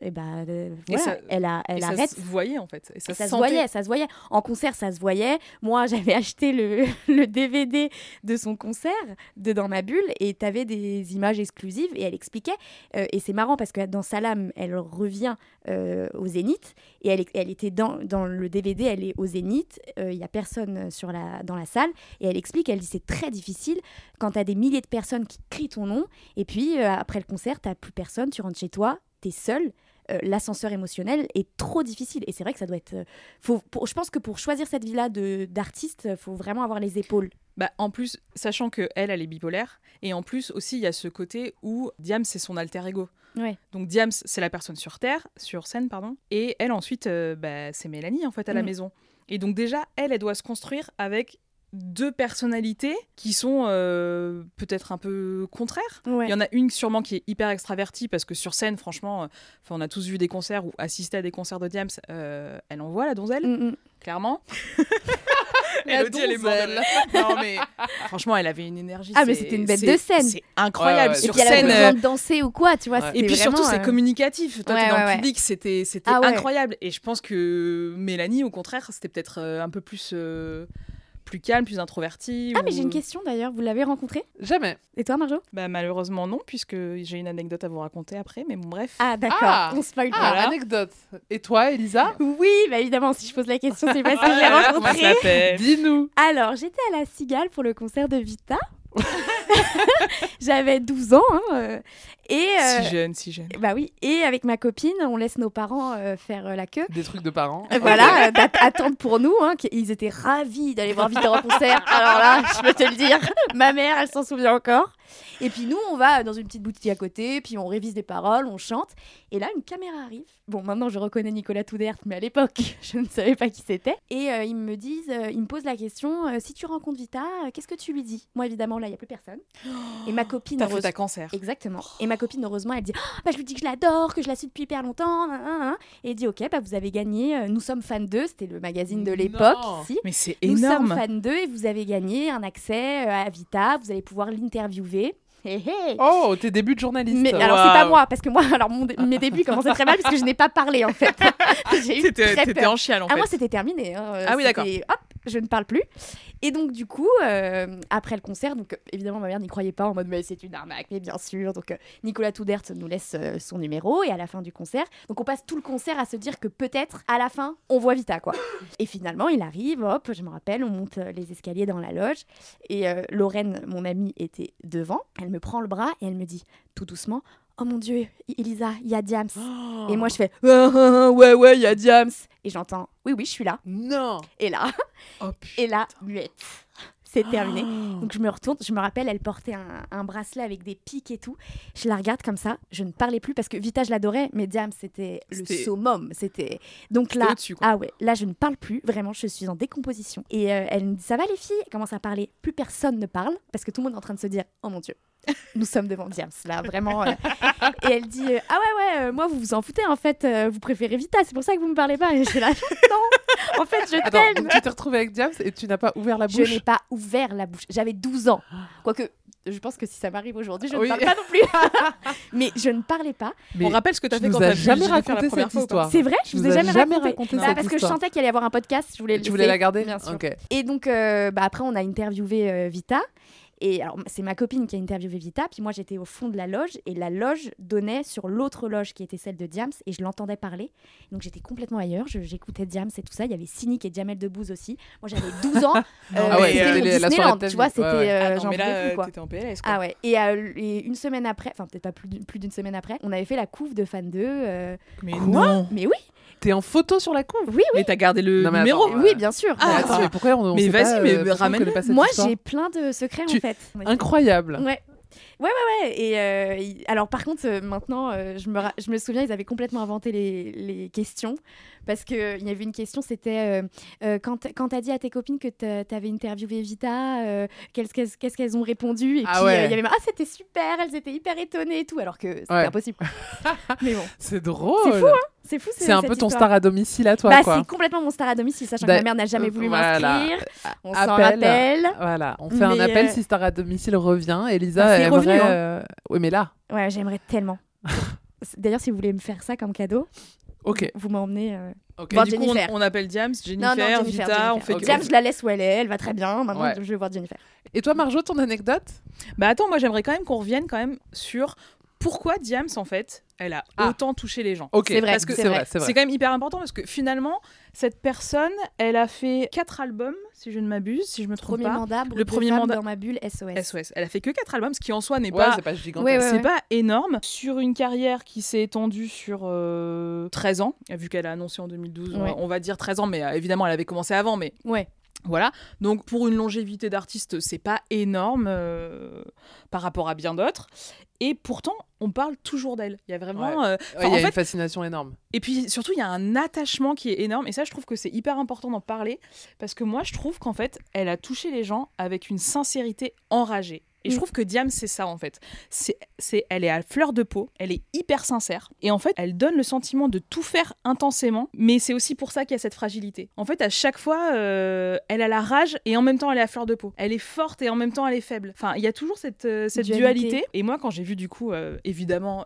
S4: Et bah, euh,
S5: Et
S4: voilà,
S5: ça-
S4: elle, a, elle
S5: Et ça
S4: arrête.
S5: se voyait en fait. Et ça,
S4: Et ça se voyait, ça se voyait. En concert, ça se voyait. Moi, j'avais acheté le, le DVD de son concert de dans ma bulle et tu avais des images exclusives et elle expliquait. euh, et c'est marrant parce que dans Salam, elle revient euh, au Zénith et elle, elle était dans, dans le DVD, elle est au Zénith. Il y a personne sur la, dans la salle et elle explique. Elle dit c'est très difficile quand tu as des milliers de personnes qui crient ton nom et puis après le concert, tu plus personne, tu rentres chez toi, tu es seul. Euh, L'ascenseur émotionnel est trop difficile et c'est vrai que ça doit être. euh, faut, pour- je pense que pour choisir cette vie-là d'artiste, il faut vraiment avoir les épaules.
S5: Bah, en plus, sachant que elle, elle est bipolaire, et en plus aussi, il y a ce côté où Diams, c'est son alter ego.
S4: Ouais.
S5: Donc Diams, c'est la personne sur Terre, sur scène, pardon, et elle ensuite, euh, bah, c'est Mélanie en fait à la
S4: Mm.
S5: maison. Et donc déjà, elle, elle doit se construire avec deux personnalités qui sont euh, peut-être un peu contraires.
S4: Ouais.
S5: Il y en a une sûrement qui est hyper extravertie parce que sur scène, franchement, euh, enfin, on a tous vu des concerts ou assisté à des concerts de Diams, euh, elle envoie la donzelle,
S4: Mm, mm.
S5: clairement.
S3: La
S5: Elodie, elle est morte de
S3: donzelle.
S5: rire. Non mais franchement, elle avait une énergie.
S4: Ah, mais c'était une bête de scène.
S5: C'est incroyable
S3: Ouais, ouais,
S4: Et
S5: sur
S4: puis elle avait
S5: scène.
S4: besoin
S5: euh,
S4: de danser ou quoi, tu vois.
S3: Ouais.
S5: Et puis surtout, c'est communicatif. Toi,
S4: ouais,
S5: t'es dans
S4: ouais,
S5: le public, c'était c'était
S4: Ah ouais.
S5: incroyable. Et je pense que Mélanie, au contraire, c'était peut-être un peu plus. euh, plus calme, plus introverti
S4: Ah,
S5: ou-
S4: mais j'ai une question d'ailleurs. Vous l'avez rencontré?
S3: Jamais.
S4: Et toi, Marjo?
S5: Bah, malheureusement, non, puisque j'ai une anecdote à vous raconter après, mais bon, bref.
S4: Ah, d'accord.
S3: Ah.
S4: On spoil
S3: Ah,
S4: pas.
S3: anecdote. Et toi, Elisa?
S4: Oui, bah évidemment, si je pose la question, c'est parce que je l'ai
S5: comment ça
S4: rencontré.
S5: s'appelle?
S3: Dis-nous.
S4: Alors, j'étais à la Cigale pour le concert de Vita. J'avais 12 ans. hein, euh, et, euh,
S5: Si jeune, si jeune.
S4: bah oui, et avec ma copine, on laisse nos parents euh, faire euh, la queue.
S3: Des trucs de parents.
S4: Voilà, attendre pour nous. Hein, ils étaient ravis d'aller voir Vita en concert. Alors là, je peux te le dire, ma mère, elle s'en souvient encore. Et puis nous, on va dans une petite boutique à côté, puis on révise des paroles, on chante. Et là, une caméra arrive. Bon, maintenant, je reconnais Nicolas Toudert, mais à l'époque, je ne savais pas qui c'était. Et euh, ils me disent, euh, ils me posent la question euh, si tu rencontres Vita, qu'est-ce que tu lui dis? Moi, évidemment, là, il n'y a plus personne. Et ma copine,
S5: T'as fait
S4: heureuse-
S5: ta cancer.
S4: Exactement. Et ma copine, heureusement, elle dit Ah, bah, Je lui dis que je l'adore, que je la suis depuis hyper longtemps. nan, nan, nan. Et elle dit Ok, bah, vous avez gagné. euh, Nous sommes fans d'eux. C'était le magazine de l'époque ici.
S5: Mais c'est
S4: Nous sommes
S5: énorme.
S4: fans d'eux et vous avez gagné un accès euh, à Vita. Vous allez pouvoir l'interviewer. Hé, hé.
S3: Oh, tes débuts de journaliste.
S4: Mais alors c'est pas moi parce que moi alors mon dé- mes débuts commençaient très mal parce que je n'ai pas parlé en fait. J'ai eu très peur.
S5: en chial, en
S4: Ah
S5: fait.
S4: moi c'était terminé. hein, euh,
S5: Ah oui, d'accord.
S4: Hop, je ne parle plus. Et donc du coup, euh, après le concert, donc évidemment ma mère n'y croyait pas en mode mais c'est une arnaque, mais bien sûr. Donc euh, Nicolas Toudert nous laisse euh, son numéro et à la fin du concert, donc on passe tout le concert à se dire que peut-être à la fin on voit Vita quoi. Et finalement il arrive, hop, je me rappelle, on monte les escaliers dans la loge et Lorraine, mon amie, était devant. Elle me prend le bras et elle me dit tout doucement. Oh mon dieu, Elisa, il y a Diams. Et moi je fais Ah, ah, ah, ouais ouais, il y a Diams. Et j'entends oui oui, je suis là.
S3: Non.
S4: Et là,
S5: Oh,
S4: et là, muette. C'est terminé.
S3: Oh.
S4: Donc je me retourne, je me rappelle, elle portait un, un bracelet avec des pics et tout. Je la regarde comme ça, je ne parlais plus parce que Vita, je l'adorais, mais Diams, c'était le summum. C'était donc là, ah ouais, là je ne parle plus. Vraiment, je suis en décomposition. Et euh, elle me dit ça va les filles? Elle commence à parler. Plus personne ne parle parce que tout le monde est en train de se dire oh mon dieu. Nous sommes devant Diams, là, vraiment. euh. Et elle dit euh, Ah ouais, ouais, euh, moi, vous vous en foutez, en fait, euh, vous préférez Vita, c'est pour ça que vous me parlez pas. Et je suis là Non, en fait, je t'aime.
S3: tu t'es retrouvée avec Diams et tu n'as pas ouvert la
S4: Je
S3: bouche
S4: n'ai pas ouvert la bouche. J'avais 12 ans. Quoique, je pense que si ça m'arrive aujourd'hui, je
S3: Oui.
S4: ne parle pas non plus. Mais je ne parlais pas.
S3: Mais
S5: On rappelle ce que
S3: tu
S5: fait
S3: nous
S5: quand
S3: as
S5: t'as vu
S3: jamais
S5: la
S3: raconté cette
S5: fois
S3: histoire.
S4: C'est vrai, je
S3: Tu
S4: vous ai
S3: as
S4: jamais,
S3: jamais
S4: raconté.
S3: raconté
S4: Bah,
S3: cette
S4: parce que je sentais qu'il allait y avoir un podcast. Je voulais le
S3: Tu voulais la garder
S4: Bien sûr. Et donc, euh, bah, après, on a interviewé euh, Vita. Et alors, c'est ma copine qui a interviewé Vita, puis moi j'étais au fond de la loge, et la loge donnait sur l'autre loge qui était celle de Diams, et je l'entendais parler. Donc j'étais complètement ailleurs, je- j'écoutais Diams et tout ça. Il y avait Cynic et Jamel Debbouze aussi. Moi j'avais 12 ans.
S5: Ah ouais,
S4: c'était
S5: euh,
S4: Disneyland, tu vois, c'était.
S3: Ouais, ouais.
S4: euh,
S5: Ah non, mais là,
S4: plus,
S5: euh,
S4: quoi.
S5: t'étais en PLS, quoi.
S4: Ah ouais, et, euh, et une semaine après, enfin peut-être pas plus d'une, plus d'une semaine après, on avait fait la couve de fan 2. euh,
S5: Mais
S3: Quoi
S5: non
S4: Mais oui,
S3: T'es en photo sur la couve
S4: oui, oui.
S5: Mais t'as gardé le
S3: Non, mais
S5: numéro
S3: attends,
S4: Oui, bien sûr.
S5: Ah,
S3: attends, mais pourquoi on, on
S5: Mais vas-y,
S3: pas,
S5: mais
S3: euh, connaît pas cette
S4: Moi, j'ai plein de secrets
S3: Tu-
S4: en fait.
S3: Incroyable.
S4: Ouais. Ouais, ouais, ouais. Et euh, il- alors, par contre, euh, maintenant, euh, je, me ra- je me souviens, ils avaient complètement inventé les, les questions. Parce qu'il y avait une question, c'était euh, euh, quand, t- quand t'as dit à tes copines que tu avais interviewé Vita, euh, qu'est-ce qu'elles qu'est-ce qu'elles ont répondu? Et
S3: Ah
S4: puis, euh,
S3: ouais.
S4: il y avait Ah, c'était super, elles étaient hyper étonnées et tout, alors que c'était
S3: Ouais.
S4: impossible. Mais bon,
S3: C'est drôle.
S4: c'est fou, hein C'est fou,
S3: C'est un peu ton
S4: histoire.
S3: star à domicile à toi,
S4: Bah, c'est complètement mon star à domicile, sachant que
S3: D'a-
S4: ma mère n'a jamais voulu
S3: Voilà.
S4: m'inscrire. On s'en
S3: Appel.
S4: rappelle.
S3: Voilà, on fait un appel
S4: euh,
S3: si Star à domicile revient. Elisa
S4: Bah, c'est
S3: aimerait.
S4: revenu, hein.
S3: euh, Oui, mais là,
S4: Ouais, j'aimerais tellement. D'ailleurs, si vous voulez me faire ça comme cadeau,
S3: ok.
S4: vous m'emmenez. euh,
S3: ok.
S5: Et
S4: Voir
S5: du coup, on,
S4: Jennifer.
S5: on appelle Diams, Jennifer,
S4: Non, non, Jennifer,
S5: Vita,
S4: Jennifer.
S5: on fait
S3: Ok.
S5: que-
S4: Diams, je la laisse où elle est, elle va très bien. Maintenant,
S3: Ouais.
S4: je vais voir Jennifer.
S3: Et toi, Marjo, ton anecdote?
S5: Bah attends, moi j'aimerais quand même qu'on revienne quand même sur pourquoi Diams en fait, elle a
S3: Ah.
S5: autant touché les gens.
S3: Ok,
S4: C'est vrai,
S3: parce que
S4: c'est
S3: c'est
S4: vrai.
S3: c'est
S5: quand même hyper important parce que finalement, cette personne, elle a fait quatre albums, si je ne m'abuse, si je me trompe
S4: Premier
S5: pas.
S4: mandat,
S5: Le premier mandat-
S4: dans ma bulle SOS.
S5: SOS. Elle a fait que quatre albums, ce qui en soi n'est
S3: Ouais,
S5: pas
S3: c'est pas gigantesque.
S4: Ouais, ouais.
S5: c'est pas énorme. Sur une carrière qui s'est étendue sur euh, 13 ans, vu qu'elle a annoncé en 2012, on-
S4: Ouais.
S5: on, va dire 13 ans, mais euh, évidemment elle avait commencé avant, mais
S4: Ouais.
S5: Voilà. Donc pour une longévité d'artiste, c'est pas énorme euh, par rapport à bien d'autres. Et pourtant, on parle toujours d'elle. Il y a vraiment. euh,
S3: Ouais, y a
S5: fait,
S3: une fascination énorme.
S5: et puis surtout, il y a un attachement qui est énorme. Et ça, je trouve que c'est hyper important d'en parler. Parce que moi, je trouve qu'en fait, elle a touché les gens avec une sincérité enragée. Et je
S4: Mm.
S5: trouve que Diam, c'est ça en fait. C'est, c'est, elle est à fleur de peau, elle est hyper sincère. Et en fait, elle donne le sentiment de tout faire intensément. Mais c'est aussi pour ça qu'il y a cette fragilité. En fait, à chaque fois, euh, elle a la rage et en même temps, elle est à fleur de peau. Elle est forte et en même temps, elle est faible. Enfin, il y a toujours cette, euh, cette
S4: Dualité.
S5: dualité. Et moi, quand j'ai vu du coup, euh, évidemment,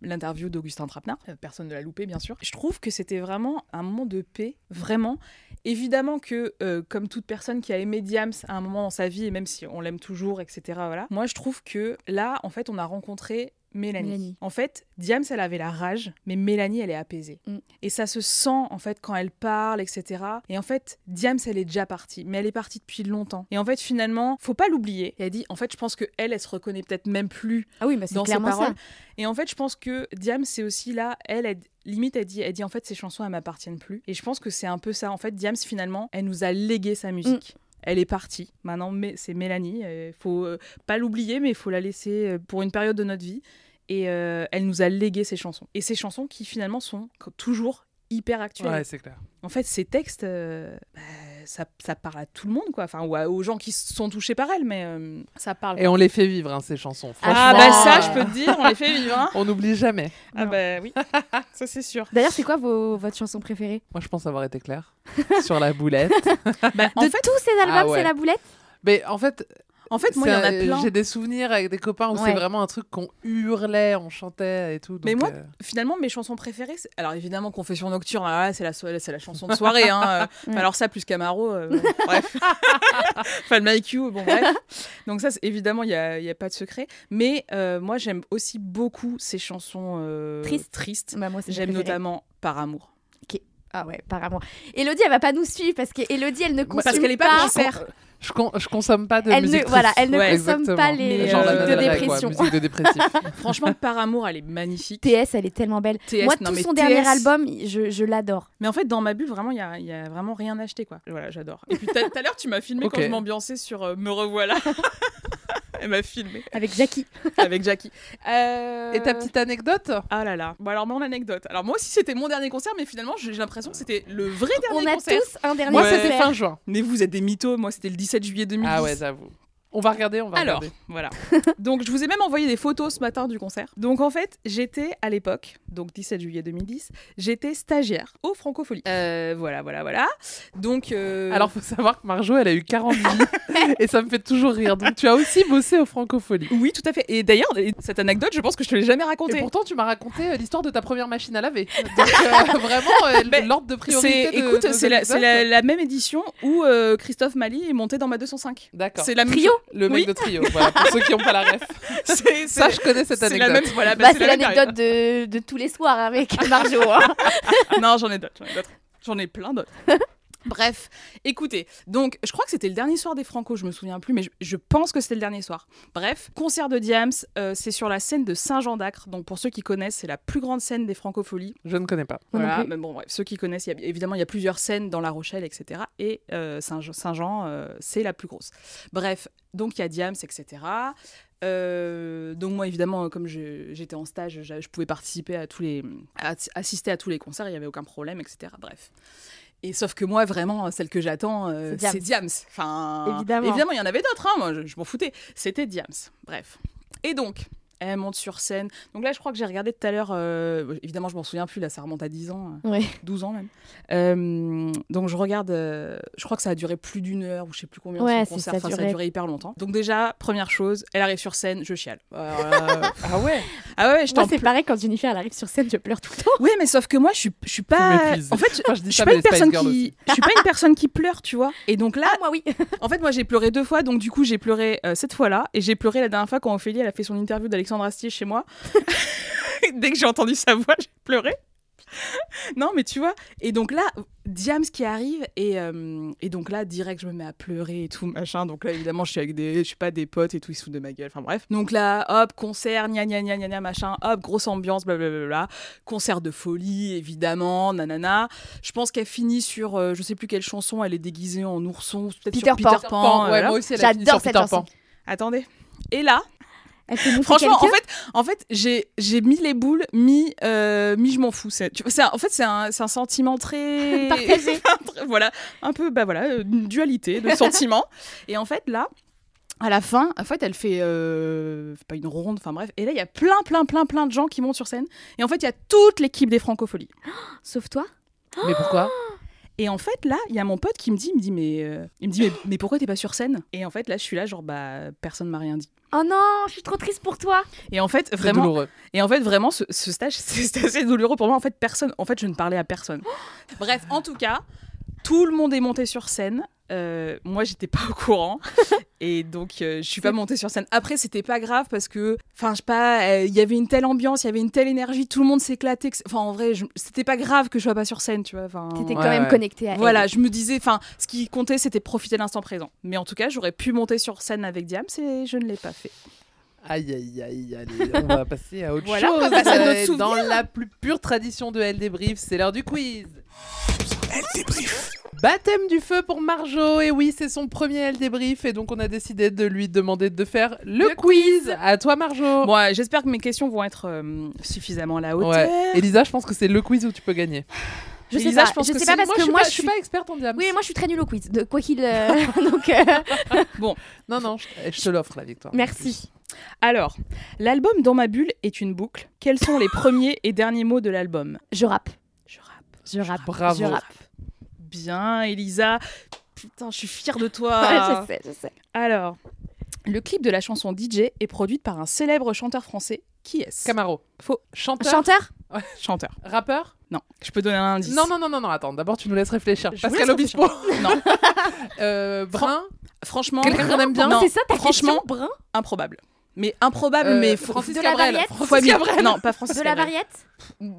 S5: l'interview d'Augustin Trapenard, personne ne l'a loupé, bien sûr, je trouve que c'était vraiment un moment de paix, vraiment. évidemment que, comme toute personne qui a aimé Diams à un moment dans sa vie, et même si on l'aime toujours, etc., voilà, moi je trouve que là, en fait, on a rencontré Mélanie.
S4: Mélanie.
S5: En fait, Diams, elle avait la rage, mais Mélanie, elle est apaisée.
S4: Mm.
S5: Et ça se sent, en fait, quand elle parle, etc. Et en fait, Diams, elle est déjà partie, mais elle est partie depuis longtemps. Et en fait, finalement, faut pas l'oublier. Et elle dit, en fait, je pense que elle, elle se reconnaît peut-être même plus
S4: Ah oui, bah c'est
S5: dans ses paroles.
S4: ça.
S5: Et en fait, je pense que Diams, c'est aussi là, elle, elle- limite, elle dit, elle dit, en fait, ces chansons, elles m'appartiennent plus. Et je pense que c'est un peu ça. En fait, Diams, finalement, elle nous a légué sa musique. Elle est partie. Maintenant, mais c'est Mélanie. Il faut euh, pas l'oublier, mais il faut la laisser euh, pour une période de notre vie. Et euh, elle nous a légué ses chansons. Et ces chansons qui, finalement, sont toujours hyper actuelles.
S3: Ouais, c'est clair.
S5: En fait, ces textes, euh, bah, ça, ça parle à tout le monde, quoi. Enfin, ou à- aux gens qui sont touchés par elle, mais euh, ça parle.
S3: Et on les fait vivre, hein, ces chansons.
S5: Ah, bah ça,
S3: euh,
S5: je peux te dire, on les fait vivre. hein.
S3: On n'oublie jamais.
S5: Ah bah oui, ça c'est sûr.
S4: D'ailleurs, c'est quoi vos, votre chanson préférée?
S3: Moi, je pense avoir été clair sur la boulette.
S5: Bah, en
S4: De
S5: fait,
S4: tous ces albums,
S3: Ah ouais.
S4: c'est la boulette?
S3: Mais en fait,
S5: en fait, moi, il y en a plein.
S3: J'ai des souvenirs avec des copains où
S4: Ouais.
S3: c'est vraiment un truc qu'on hurlait, on chantait et tout.
S5: Mais moi,
S3: euh,
S5: Finalement, mes chansons préférées, alors évidemment, Confession nocturne, c'est la, so- c'est la chanson de soirée. Hein. euh, enfin. Alors ça, plus Camaro, euh, bon, bref. enfin, le My Q, bon, bref. Donc ça, évidemment, il n'y a, y a pas de secret. Mais euh, moi, j'aime aussi beaucoup ces chansons
S4: Tristes.
S5: tristes.
S4: Bah,
S5: J'aime notamment Par amour.
S4: Ah ouais, par amour. Elodie, elle va pas nous suivre parce que Elodie, elle ne consomme
S5: Parce qu'elle est pas cancer.
S3: je, con- je consomme pas de
S4: Elle ne-
S3: musique.
S4: voilà,
S3: triste.
S4: elle ne
S5: Ouais,
S4: consomme
S3: Exactement.
S4: pas les
S5: Genre euh,
S4: de
S3: Rey, quoi,
S4: dépression.
S3: musique de dépressif.
S5: Franchement, Par amour, elle est magnifique.
S4: TS, elle est tellement belle.
S5: TS,
S4: Moi,
S5: non,
S4: tout
S5: mais
S4: son dernier album, je, je l'adore.
S5: Mais en fait, dans ma bulle, vraiment, il y a, vraiment rien acheté, quoi. Voilà, j'adore. Et puis tout à l'heure, tu m'as filmé
S3: Ok.
S5: quand je m'ambiançais sur euh, Me revoilà. Elle m'a filmé
S4: Avec Jackie.
S5: avec Jackie. Euh,
S3: Et ta petite anecdote?
S5: Ah là là. Bon, alors, mon anecdote. Alors, moi aussi, c'était mon dernier concert, mais finalement, j'ai l'impression que c'était le vrai dernier
S4: On a
S5: concert.
S4: tous un dernier
S3: Moi,
S5: Ouais.
S3: c'était
S4: concert.
S3: fin juin.
S5: Mais vous êtes des mythos. Moi, c'était le 17 juillet 2010.
S3: Ah ouais, j'avoue. On va regarder, on va
S5: Alors,
S3: regarder.
S5: voilà. donc, je vous ai même envoyé des photos ce matin du concert. Donc, en fait, j'étais à l'époque, donc 17 juillet 2010, j'étais stagiaire au Francophonie. Euh, voilà, voilà, voilà. Donc, euh,
S3: Alors, faut savoir que Marjo, elle a eu 40 vies et ça me fait toujours rire. Donc, tu as aussi bossé au Francophonie.
S5: oui, tout à fait. Et d'ailleurs, cette anecdote, je pense que je te l'ai jamais
S3: Et
S5: racontée.
S3: pourtant, tu m'as raconté euh, l'histoire de ta première machine à laver. Donc, euh, vraiment, euh,
S5: Ben,
S3: l'ordre de priorité.
S5: C'est,
S3: de
S5: écoute, c'est la, c'est la- même édition où euh, Christophe Mali est monté dans ma 205.
S3: D'accord.
S5: C'est la même
S4: Trio
S5: chose.
S3: Le mec
S5: Oui.
S3: de trio. Voilà, pour ceux qui n'ont pas la ref. Ça, je connais cette
S5: c'est
S3: anecdote.
S5: la même. Voilà, bah, c'est la
S4: l'anecdote de, de tous les soirs avec Marjo. hein.
S5: Non, j'en ai d'autres. J'en ai, d'autres. J'en ai plein d'autres. Bref, écoutez, donc je crois que c'était le dernier soir des Franco, je me souviens plus, mais je, je pense que c'était le dernier soir. Bref, concert de Diams, euh, c'est sur la scène de Saint-Jean-d'Acre. Donc pour ceux qui connaissent, c'est la plus grande scène des Francopholies.
S3: Je ne connais pas.
S5: Voilà,
S4: plus.
S5: mais bon, bref, ceux qui connaissent, y a- évidemment, il y a plusieurs scènes dans La Rochelle, etc. Et euh, Saint- Saint-Jean, euh, c'est la plus grosse. Bref, donc il y a Diams, etc. Euh, donc moi, évidemment, comme j'étais en stage, je pouvais participer à tous les, à- assister à tous les concerts, il n'y avait aucun problème, etc. Bref. Et sauf que moi, vraiment, celle que j'attends, euh,
S4: C'est
S5: Diams. Enfin,
S4: Évidemment.
S5: Évidemment, il y en avait d'autres, hein, moi, je, je m'en foutais. C'était Diams. Bref. Et donc, elle monte sur scène. Donc là, je crois que j'ai regardé tout à l'heure. euh, évidemment, je m'en souviens plus, là, ça remonte à 10 ans. euh,
S4: Ouais.
S5: 12 ans même. Euh, donc je regarde, euh, je crois que ça a duré plus d'une heure ou je sais plus combien
S4: Ouais, c'est-
S5: concert,
S4: ça
S5: Enfin, ça a duré hyper longtemps. Donc déjà, première chose, elle arrive sur scène, je chiale.
S3: Ah ouais
S5: ah ouais, je
S4: Moi,
S5: t'en
S4: c'est pareil quand Jennifer elle arrive sur scène, je pleure tout le temps.
S5: Oui, mais sauf que moi, je suis, je suis
S3: Tu
S5: pas. En fait, je, suis pas une personne qui, je suis pas une personne qui pleure, tu vois. Et donc là,
S4: Ah, moi oui.
S5: en fait, moi, j'ai pleuré deux fois. Donc du coup, j'ai pleuré euh, cette fois-là et j'ai pleuré la dernière fois quand Ophélie elle a fait son interview d'Alexandre Astier chez moi. Dès que j'ai entendu sa voix, j'ai pleuré. non, mais tu vois. Et donc là, Diams qui arrive et, euh, et donc là, direct, je me mets à pleurer et tout machin. Donc là, évidemment, je suis avec des, je sais pas, des potes et tout, ils se foutent de ma gueule. Enfin bref. Donc là, hop, concert, gna gna gna gna gna machin, hop, grosse ambiance, blablabla. Concert de folie, évidemment, nanana. Je pense qu'elle finit sur, euh, je sais plus quelle chanson, elle est déguisée en ourson, peut-être sur
S4: Peter Pan.
S5: Peter Pan.
S3: ouais,
S5: voilà.
S4: J'adore cette
S3: Peter
S4: chanson.
S3: Pan.
S5: Attendez. Et là,
S4: Elle
S5: franchement, en fait, en fait, j'ai j'ai mis les boules, mis euh, mis je m'en fous. C'est, tu vois, c'est un- en fait, c'est un, c'est un sentiment très
S4: Partagé.
S5: Voilà, un peu, bah voilà, une dualité de sentiments. Et en fait, là. À la fin, en fait, elle fait euh, pas une ronde, enfin bref. Et là, il y a plein, plein, plein, plein de gens qui montent sur scène. Et en fait, il y a toute l'équipe des Francopholies.
S4: Sauf toi?
S3: Mais pourquoi?
S5: Et en fait, là, il y a mon pote qui me dit, il me dit, mais, euh, il me dit, mais, mais pourquoi t'es pas sur scène? Et en fait, là, je suis là, genre, bah, personne m'a rien dit.
S4: Oh non, je suis trop triste pour toi.
S5: Et en fait,
S3: C'est
S5: vraiment,
S3: douloureux.
S5: Et en fait, vraiment, ce, ce stage, c'était assez douloureux pour moi. En fait, personne. En fait, je ne parlais à personne. Bref, en tout cas, Tout le monde est monté sur scène. Euh, moi, j'étais pas au courant. et donc, euh, je suis pas montée sur scène. Après, c'était pas grave parce que, enfin, je sais pas, euh, il y avait une telle ambiance, il y avait une telle énergie, tout le monde s'éclatait. Enfin, en vrai, je- c'était pas grave que je sois pas sur scène, tu vois. Enfin,
S4: T'étais
S3: Ouais,
S4: quand même
S3: ouais.
S4: connecté à
S5: Voilà,
S4: elle.
S5: je me disais, enfin, ce qui comptait, c'était profiter de l'instant présent. Mais en tout cas, j'aurais pu monter sur scène avec Diams et je ne l'ai pas fait.
S3: Aïe, aïe, aïe, allez, on va passer à autre
S5: Voilà, on
S3: chose.
S5: va passer à notre
S3: Euh. Dans la plus pure tradition de Elle débrief, c'est l'heure du quiz.
S2: Elle débrief.
S3: Baptême du feu pour Marjo, et oui, c'est son premier Elle débrief, et donc on a décidé de lui demander de faire le, quiz. À toi, Marjo.
S5: Bon, ouais, j'espère que mes questions vont être euh, suffisamment à la hauteur.
S3: Ouais. Elisa, je pense que c'est le quiz où tu peux gagner.
S4: Je sais
S5: Elisa,
S4: pas,
S5: je pense
S4: je
S5: que
S4: sais
S5: c'est-
S4: pas parce
S3: moi,
S4: que
S3: je suis
S4: moi
S3: pas,
S4: je
S3: suis
S4: suis
S3: pas experte en diams.
S4: Oui, moi je suis très nulle au quiz. De quoi qu'il euh, donc euh,
S3: Non, non, je, je te l'offre la victoire.
S4: merci.
S5: Alors, l'album Dans ma bulle est une boucle. Quels sont les premiers et derniers mots de l'album?
S4: Je rappe.
S5: Je rappe.
S4: Je rappe.
S3: Bravo.
S4: Je rappe.
S5: Bien, Elisa. Putain, je suis fière de toi.
S4: je sais, je sais.
S5: Alors, le clip de la chanson DJ est produit par un célèbre chanteur français. Qui est-ce?
S3: Camaro.
S5: Faux.
S3: Chanteur.
S4: Chanteur?
S5: Chanteur.
S3: Rappeur?
S5: Non, je peux donner un indice.
S3: Non, non, non, non, non, attends. D'abord, tu nous laisses réfléchir.
S5: Je
S3: Pascal
S5: laisse
S3: Obispo.
S5: Non,
S3: Euh, Brun?
S5: franchement.
S3: Quelqu'un qu'on aime bien?
S5: Non,
S4: c'est ça ta
S5: franchement,
S4: question, Brun?
S5: improbable. Mais improbable,
S3: Euh,
S5: mais faut,
S3: Francis
S4: de
S3: Cabrel. Francis.
S5: Non, pas Francis
S4: De la
S5: Cabrel.
S4: variette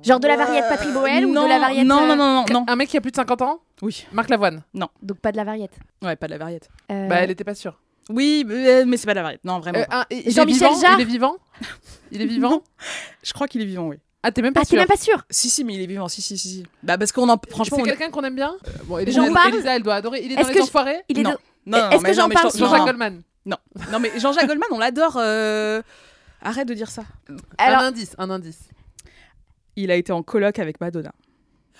S4: Genre de la variette Patrick Boel ou
S5: non,
S4: de la variette
S5: Non,
S4: euh,
S5: non, non, non, non.
S3: Un mec qui a plus de 50 ans
S5: Oui.
S3: Marc Lavoine.
S4: Donc pas de la variette.
S5: Ouais, pas de la variette.
S4: Euh,
S3: Bah, elle était pas sûre.
S5: Oui, mais c'est pas de la variette. Non, vraiment.
S3: Euh,
S4: Jean-Michel
S3: vivant
S4: Jarre
S3: Il est vivant Il est vivant
S5: Non. Je crois qu'il est vivant, oui.
S3: Ah, t'es même pas
S4: Ah, t'es
S3: sûr
S4: même pas sûr
S5: Si, si, mais il est vivant. Si, si, si. si. Bah, parce qu'on en. Franchement,
S3: C'est quelqu'un qu'on aime bien Euh, Bon, Elisa, elle,
S4: parle
S3: Elisa, elle doit adorer. Il est
S4: Est-ce
S3: dans
S4: que
S3: les enfoirés
S4: Il est
S5: Non. Non, non,
S4: Est-ce que
S5: non,
S4: j'en parle
S3: Jean-Jacques
S5: non.
S3: Goldman.
S5: Non, non, mais Jean-Jacques Goldman, on l'adore. euh, Arrête de dire ça.
S4: Alors,
S3: Un indice, un indice.
S5: Il a été en coloc avec Madonna.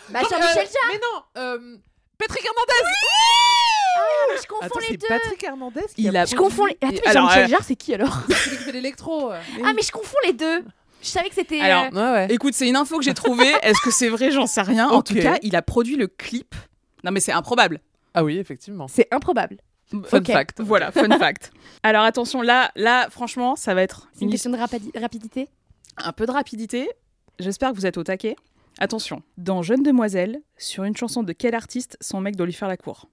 S4: bah,
S3: Jean-
S4: Jean-Michel
S3: euh,
S4: Jarre
S3: Mais non euh, Patrick Hernandez
S4: Ah, Je confonds
S3: Attends,
S4: les
S3: c'est
S4: deux
S3: Patrick Hernandez qui
S5: Il
S3: a
S5: a-
S4: Je confonds les... Attends, mais
S5: alors,
S4: Jean-Michel
S5: euh,
S4: Jarre, c'est qui alors
S3: C'est celui qui fait l'électro. euh.
S4: Ah, mais je confonds les deux Je savais que c'était...
S5: Alors,
S4: euh,
S3: Ouais, ouais.
S5: Écoute, c'est une info que j'ai trouvée. Est-ce que c'est vrai? J'en sais rien. En
S3: Ok.
S5: tout cas, il a produit le clip. Non, mais c'est improbable.
S3: Ah oui, effectivement.
S4: C'est improbable.
S3: Fun fact.
S5: Voilà, fun fact. Alors attention, là, là, franchement, ça va être
S4: C'est une
S5: une
S4: question de rapidi- rapidité
S5: un peu de rapidité. J'espère que vous êtes au taquet. Attention, dans Jeune Demoiselle, sur une chanson de quel artiste son mec doit lui faire la cour?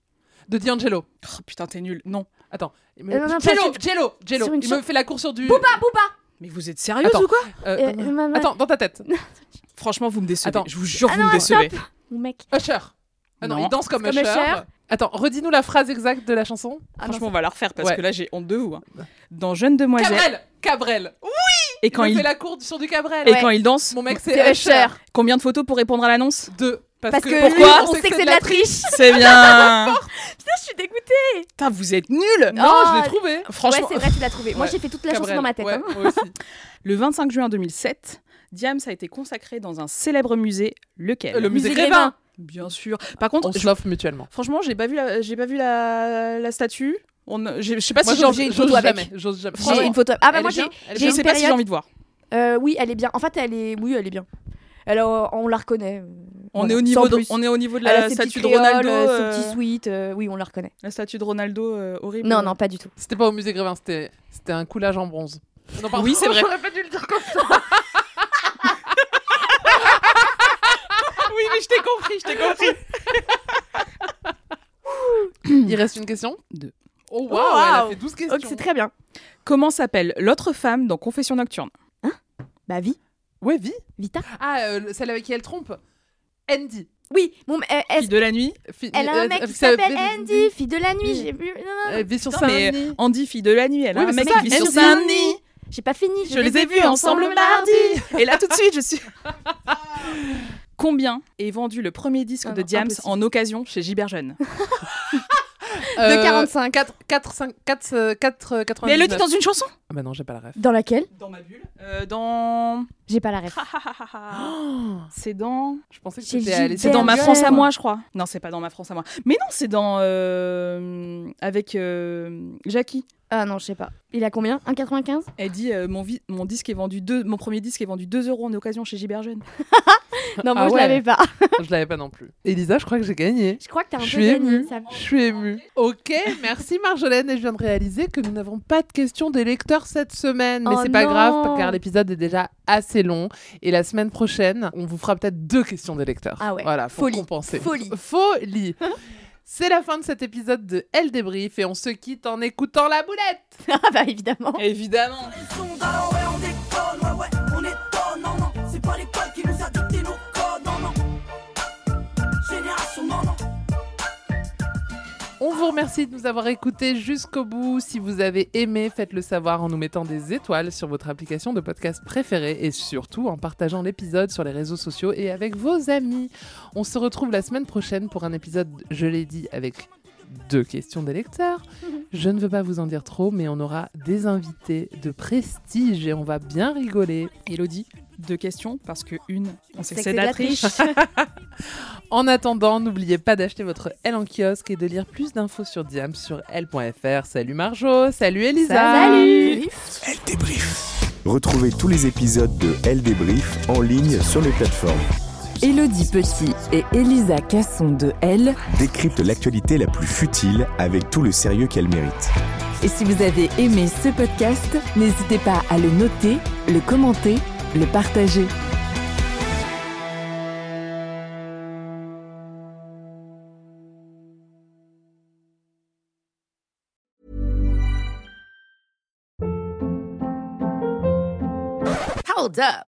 S3: De D'Angelo.
S5: Oh putain, t'es nul. Non.
S3: Attends. Me-
S4: Euh,
S3: Jello, Jello, Jello. Il me fait la course sur du.
S4: Booba, Booba
S5: Mais vous êtes
S3: Attends.
S5: ou quoi?
S3: Euh,
S4: Euh,
S3: euh,
S4: maman.
S3: Attends, dans ta tête.
S5: Franchement, vous me décevez.
S3: Attends.
S5: Je vous jure,
S4: Ah
S5: vous
S4: non,
S5: me décevez.
S4: Mon mec.
S3: Usher. Ah non,
S5: Non.
S3: il danse comme,
S4: Comme
S3: Usher.
S4: Usher.
S3: Attends, redis-nous la phrase exacte de la chanson.
S4: Ah non,
S5: Franchement, on va la refaire parce
S3: Ouais.
S5: que là, j'ai honte de vous. hein. Dans Jeune Demoiselle,
S3: Cabrel Cabrel
S5: et quand
S3: il fait la course sur du Cabrel.
S5: et
S4: Ouais.
S5: quand il danse,
S3: Mon mec,
S4: c'est. Usher.
S5: combien de photos pour répondre à l'annonce?
S3: Deux.
S4: Parce que
S5: Pourquoi
S4: lui, on sait que c'est de la triche
S5: C'est bien.
S4: Putain, je suis dégoûtée
S5: Putain, vous êtes nuls.
S3: Non,
S4: Oh,
S3: je l'ai trouvé.
S5: Franchement,
S4: Ouais, c'est vrai, tu l'as trouvé. Moi, j'ai fait toute la chanson dans ma tête.
S3: Ouais,
S4: hein.
S3: moi aussi.
S5: le 25 juin 2007, Diams a été consacré dans un célèbre musée. Lequel?
S3: Euh, le musée
S4: Musée
S3: Grévin.
S5: Bien sûr. Par contre,
S3: On se
S5: je-
S3: l'offre mutuellement.
S5: franchement, j'ai pas vu la, j'ai pas vu la, la statue. On, je sais pas
S3: Moi,
S5: si j'ai
S4: une photo avec.
S3: jamais. J'ose jamais.
S4: J'ai une photo. Ah bah
S3: Elle
S4: moi j'ai
S5: Je sais pas si j'ai envie de voir.
S4: Euh, oui, elle est bien. En fait, elle est oui, elle est bien. Alors on la reconnaît.
S5: On
S4: Voilà,
S5: est au niveau, de, on est au niveau de la statue de Ronaldo.
S4: euh, son
S5: euh,
S4: petit sweat, euh, oui, on la reconnaît.
S5: La statue de Ronaldo euh, horrible.
S4: Non, non, pas du tout.
S3: C'était pas au musée Grévin, c'était c'était un coulage en bronze. Non.
S5: Oui, c'est vrai.
S3: J'aurais pas dû le dire comme ça.
S5: Oui, mais je t'ai compris, je t'ai compris.
S3: Il reste une question?
S5: Deux.
S3: Oh
S4: Oh,
S3: waouh, elle a fait 12
S4: Ok,
S3: questions.
S4: c'est très bien.
S5: Comment s'appelle l'autre femme dans Confession nocturne?
S4: Bah vie,
S3: Ouais, vie.
S4: Vita.
S3: Ah, euh, celle avec qui elle trompe. Andy.
S4: Oui, bon, euh, elle,
S5: Fille de la nuit?
S3: Fi-
S4: elle a
S3: euh,
S4: un mec
S3: euh,
S4: qui s'appelle Andy, fille de la nuit. J'ai vu. non, non,
S3: Elle vit sur Saint-Denis.
S5: Andy, fille de la nuit, elle a
S3: Oui,
S5: un mec
S3: ça,
S5: qui vit sur Saint-Denis.
S4: J'ai pas fini.
S5: Je les ai vus ensemble mardi. Et là, tout de suite, je suis. Combien est vendu le premier disque
S4: Ah
S5: de
S4: non,
S5: Diams
S4: impossible.
S5: en occasion chez Gilbert Jeune
S4: De 45.
S3: 4, 4, 5, 4, 4, 99.
S5: Mais elle le dit dans une chanson
S3: Ah bah non, j'ai pas la ref.
S4: Dans laquelle?
S5: Dans ma bulle. Euh, dans.
S4: J'ai pas la ref.
S5: C'est dans.
S3: Je pensais que c'était
S5: C'est dans ma. France à moi, je crois. Non, c'est pas dans ma France à moi. Mais non, c'est dans. euh, Avec euh, Jackie.
S4: Ah non, je sais pas. Il a combien? 1,95
S5: Elle dit euh, mon, disque est vendu deux... mon premier disque est vendu 2 euros en occasion chez Gilbert Jeune.
S4: Non, moi
S3: Ah
S4: je
S3: ouais.
S4: l'avais pas.
S3: Je l'avais pas non plus. Elisa, je crois que j'ai gagné.
S4: Je crois que t'as un
S3: Je
S4: peu
S3: suis
S4: gagné. ça.
S3: Je suis émue. Ok, merci Marjolaine. Et je viens de réaliser que nous n'avons pas de questions des lecteurs cette semaine. Mais
S4: Oh
S3: c'est pas
S4: non.
S3: grave, car l'épisode est déjà assez long. Et la semaine prochaine, on vous fera peut-être deux questions des lecteurs.
S4: Ah ouais.
S3: Voilà, faut
S4: Folie.
S3: compenser.
S4: Folie.
S3: Folie. C'est la fin de cet épisode de Elle débrief et on se quitte en écoutant la boulette.
S4: Ah bah évidemment.
S3: Évidemment. On vous remercie de nous avoir écoutés jusqu'au bout. Si vous avez aimé, faites-le savoir en nous mettant des étoiles sur votre application de podcast préférée et surtout en partageant l'épisode sur les réseaux sociaux et avec vos amis. On se retrouve la semaine prochaine pour un épisode, je l'ai dit, avec deux questions des lecteurs. Je ne veux pas vous en dire trop, mais on aura des invités de prestige et on va bien rigoler.
S5: Elodie, deux questions, parce que une, on sait que
S4: C'est
S5: c'est
S4: que
S5: de
S4: de
S5: la
S4: la
S5: triche.
S3: En attendant, n'oubliez pas d'acheter votre L en kiosque et de lire plus d'infos sur Diam sur L.fr. Salut Marjo, salut Elisa.
S4: Salut
S2: Elle débrief.
S7: Retrouvez tous les épisodes de Elle débrief en ligne sur les plateformes.
S1: Elodie Petit et Elisa Casson de Elle.
S7: Décrypte l'actualité la plus futile avec tout le sérieux qu'elle mérite.
S1: Et si vous avez aimé ce podcast, n'hésitez pas à le noter, le commenter, le partager.
S8: Hold up.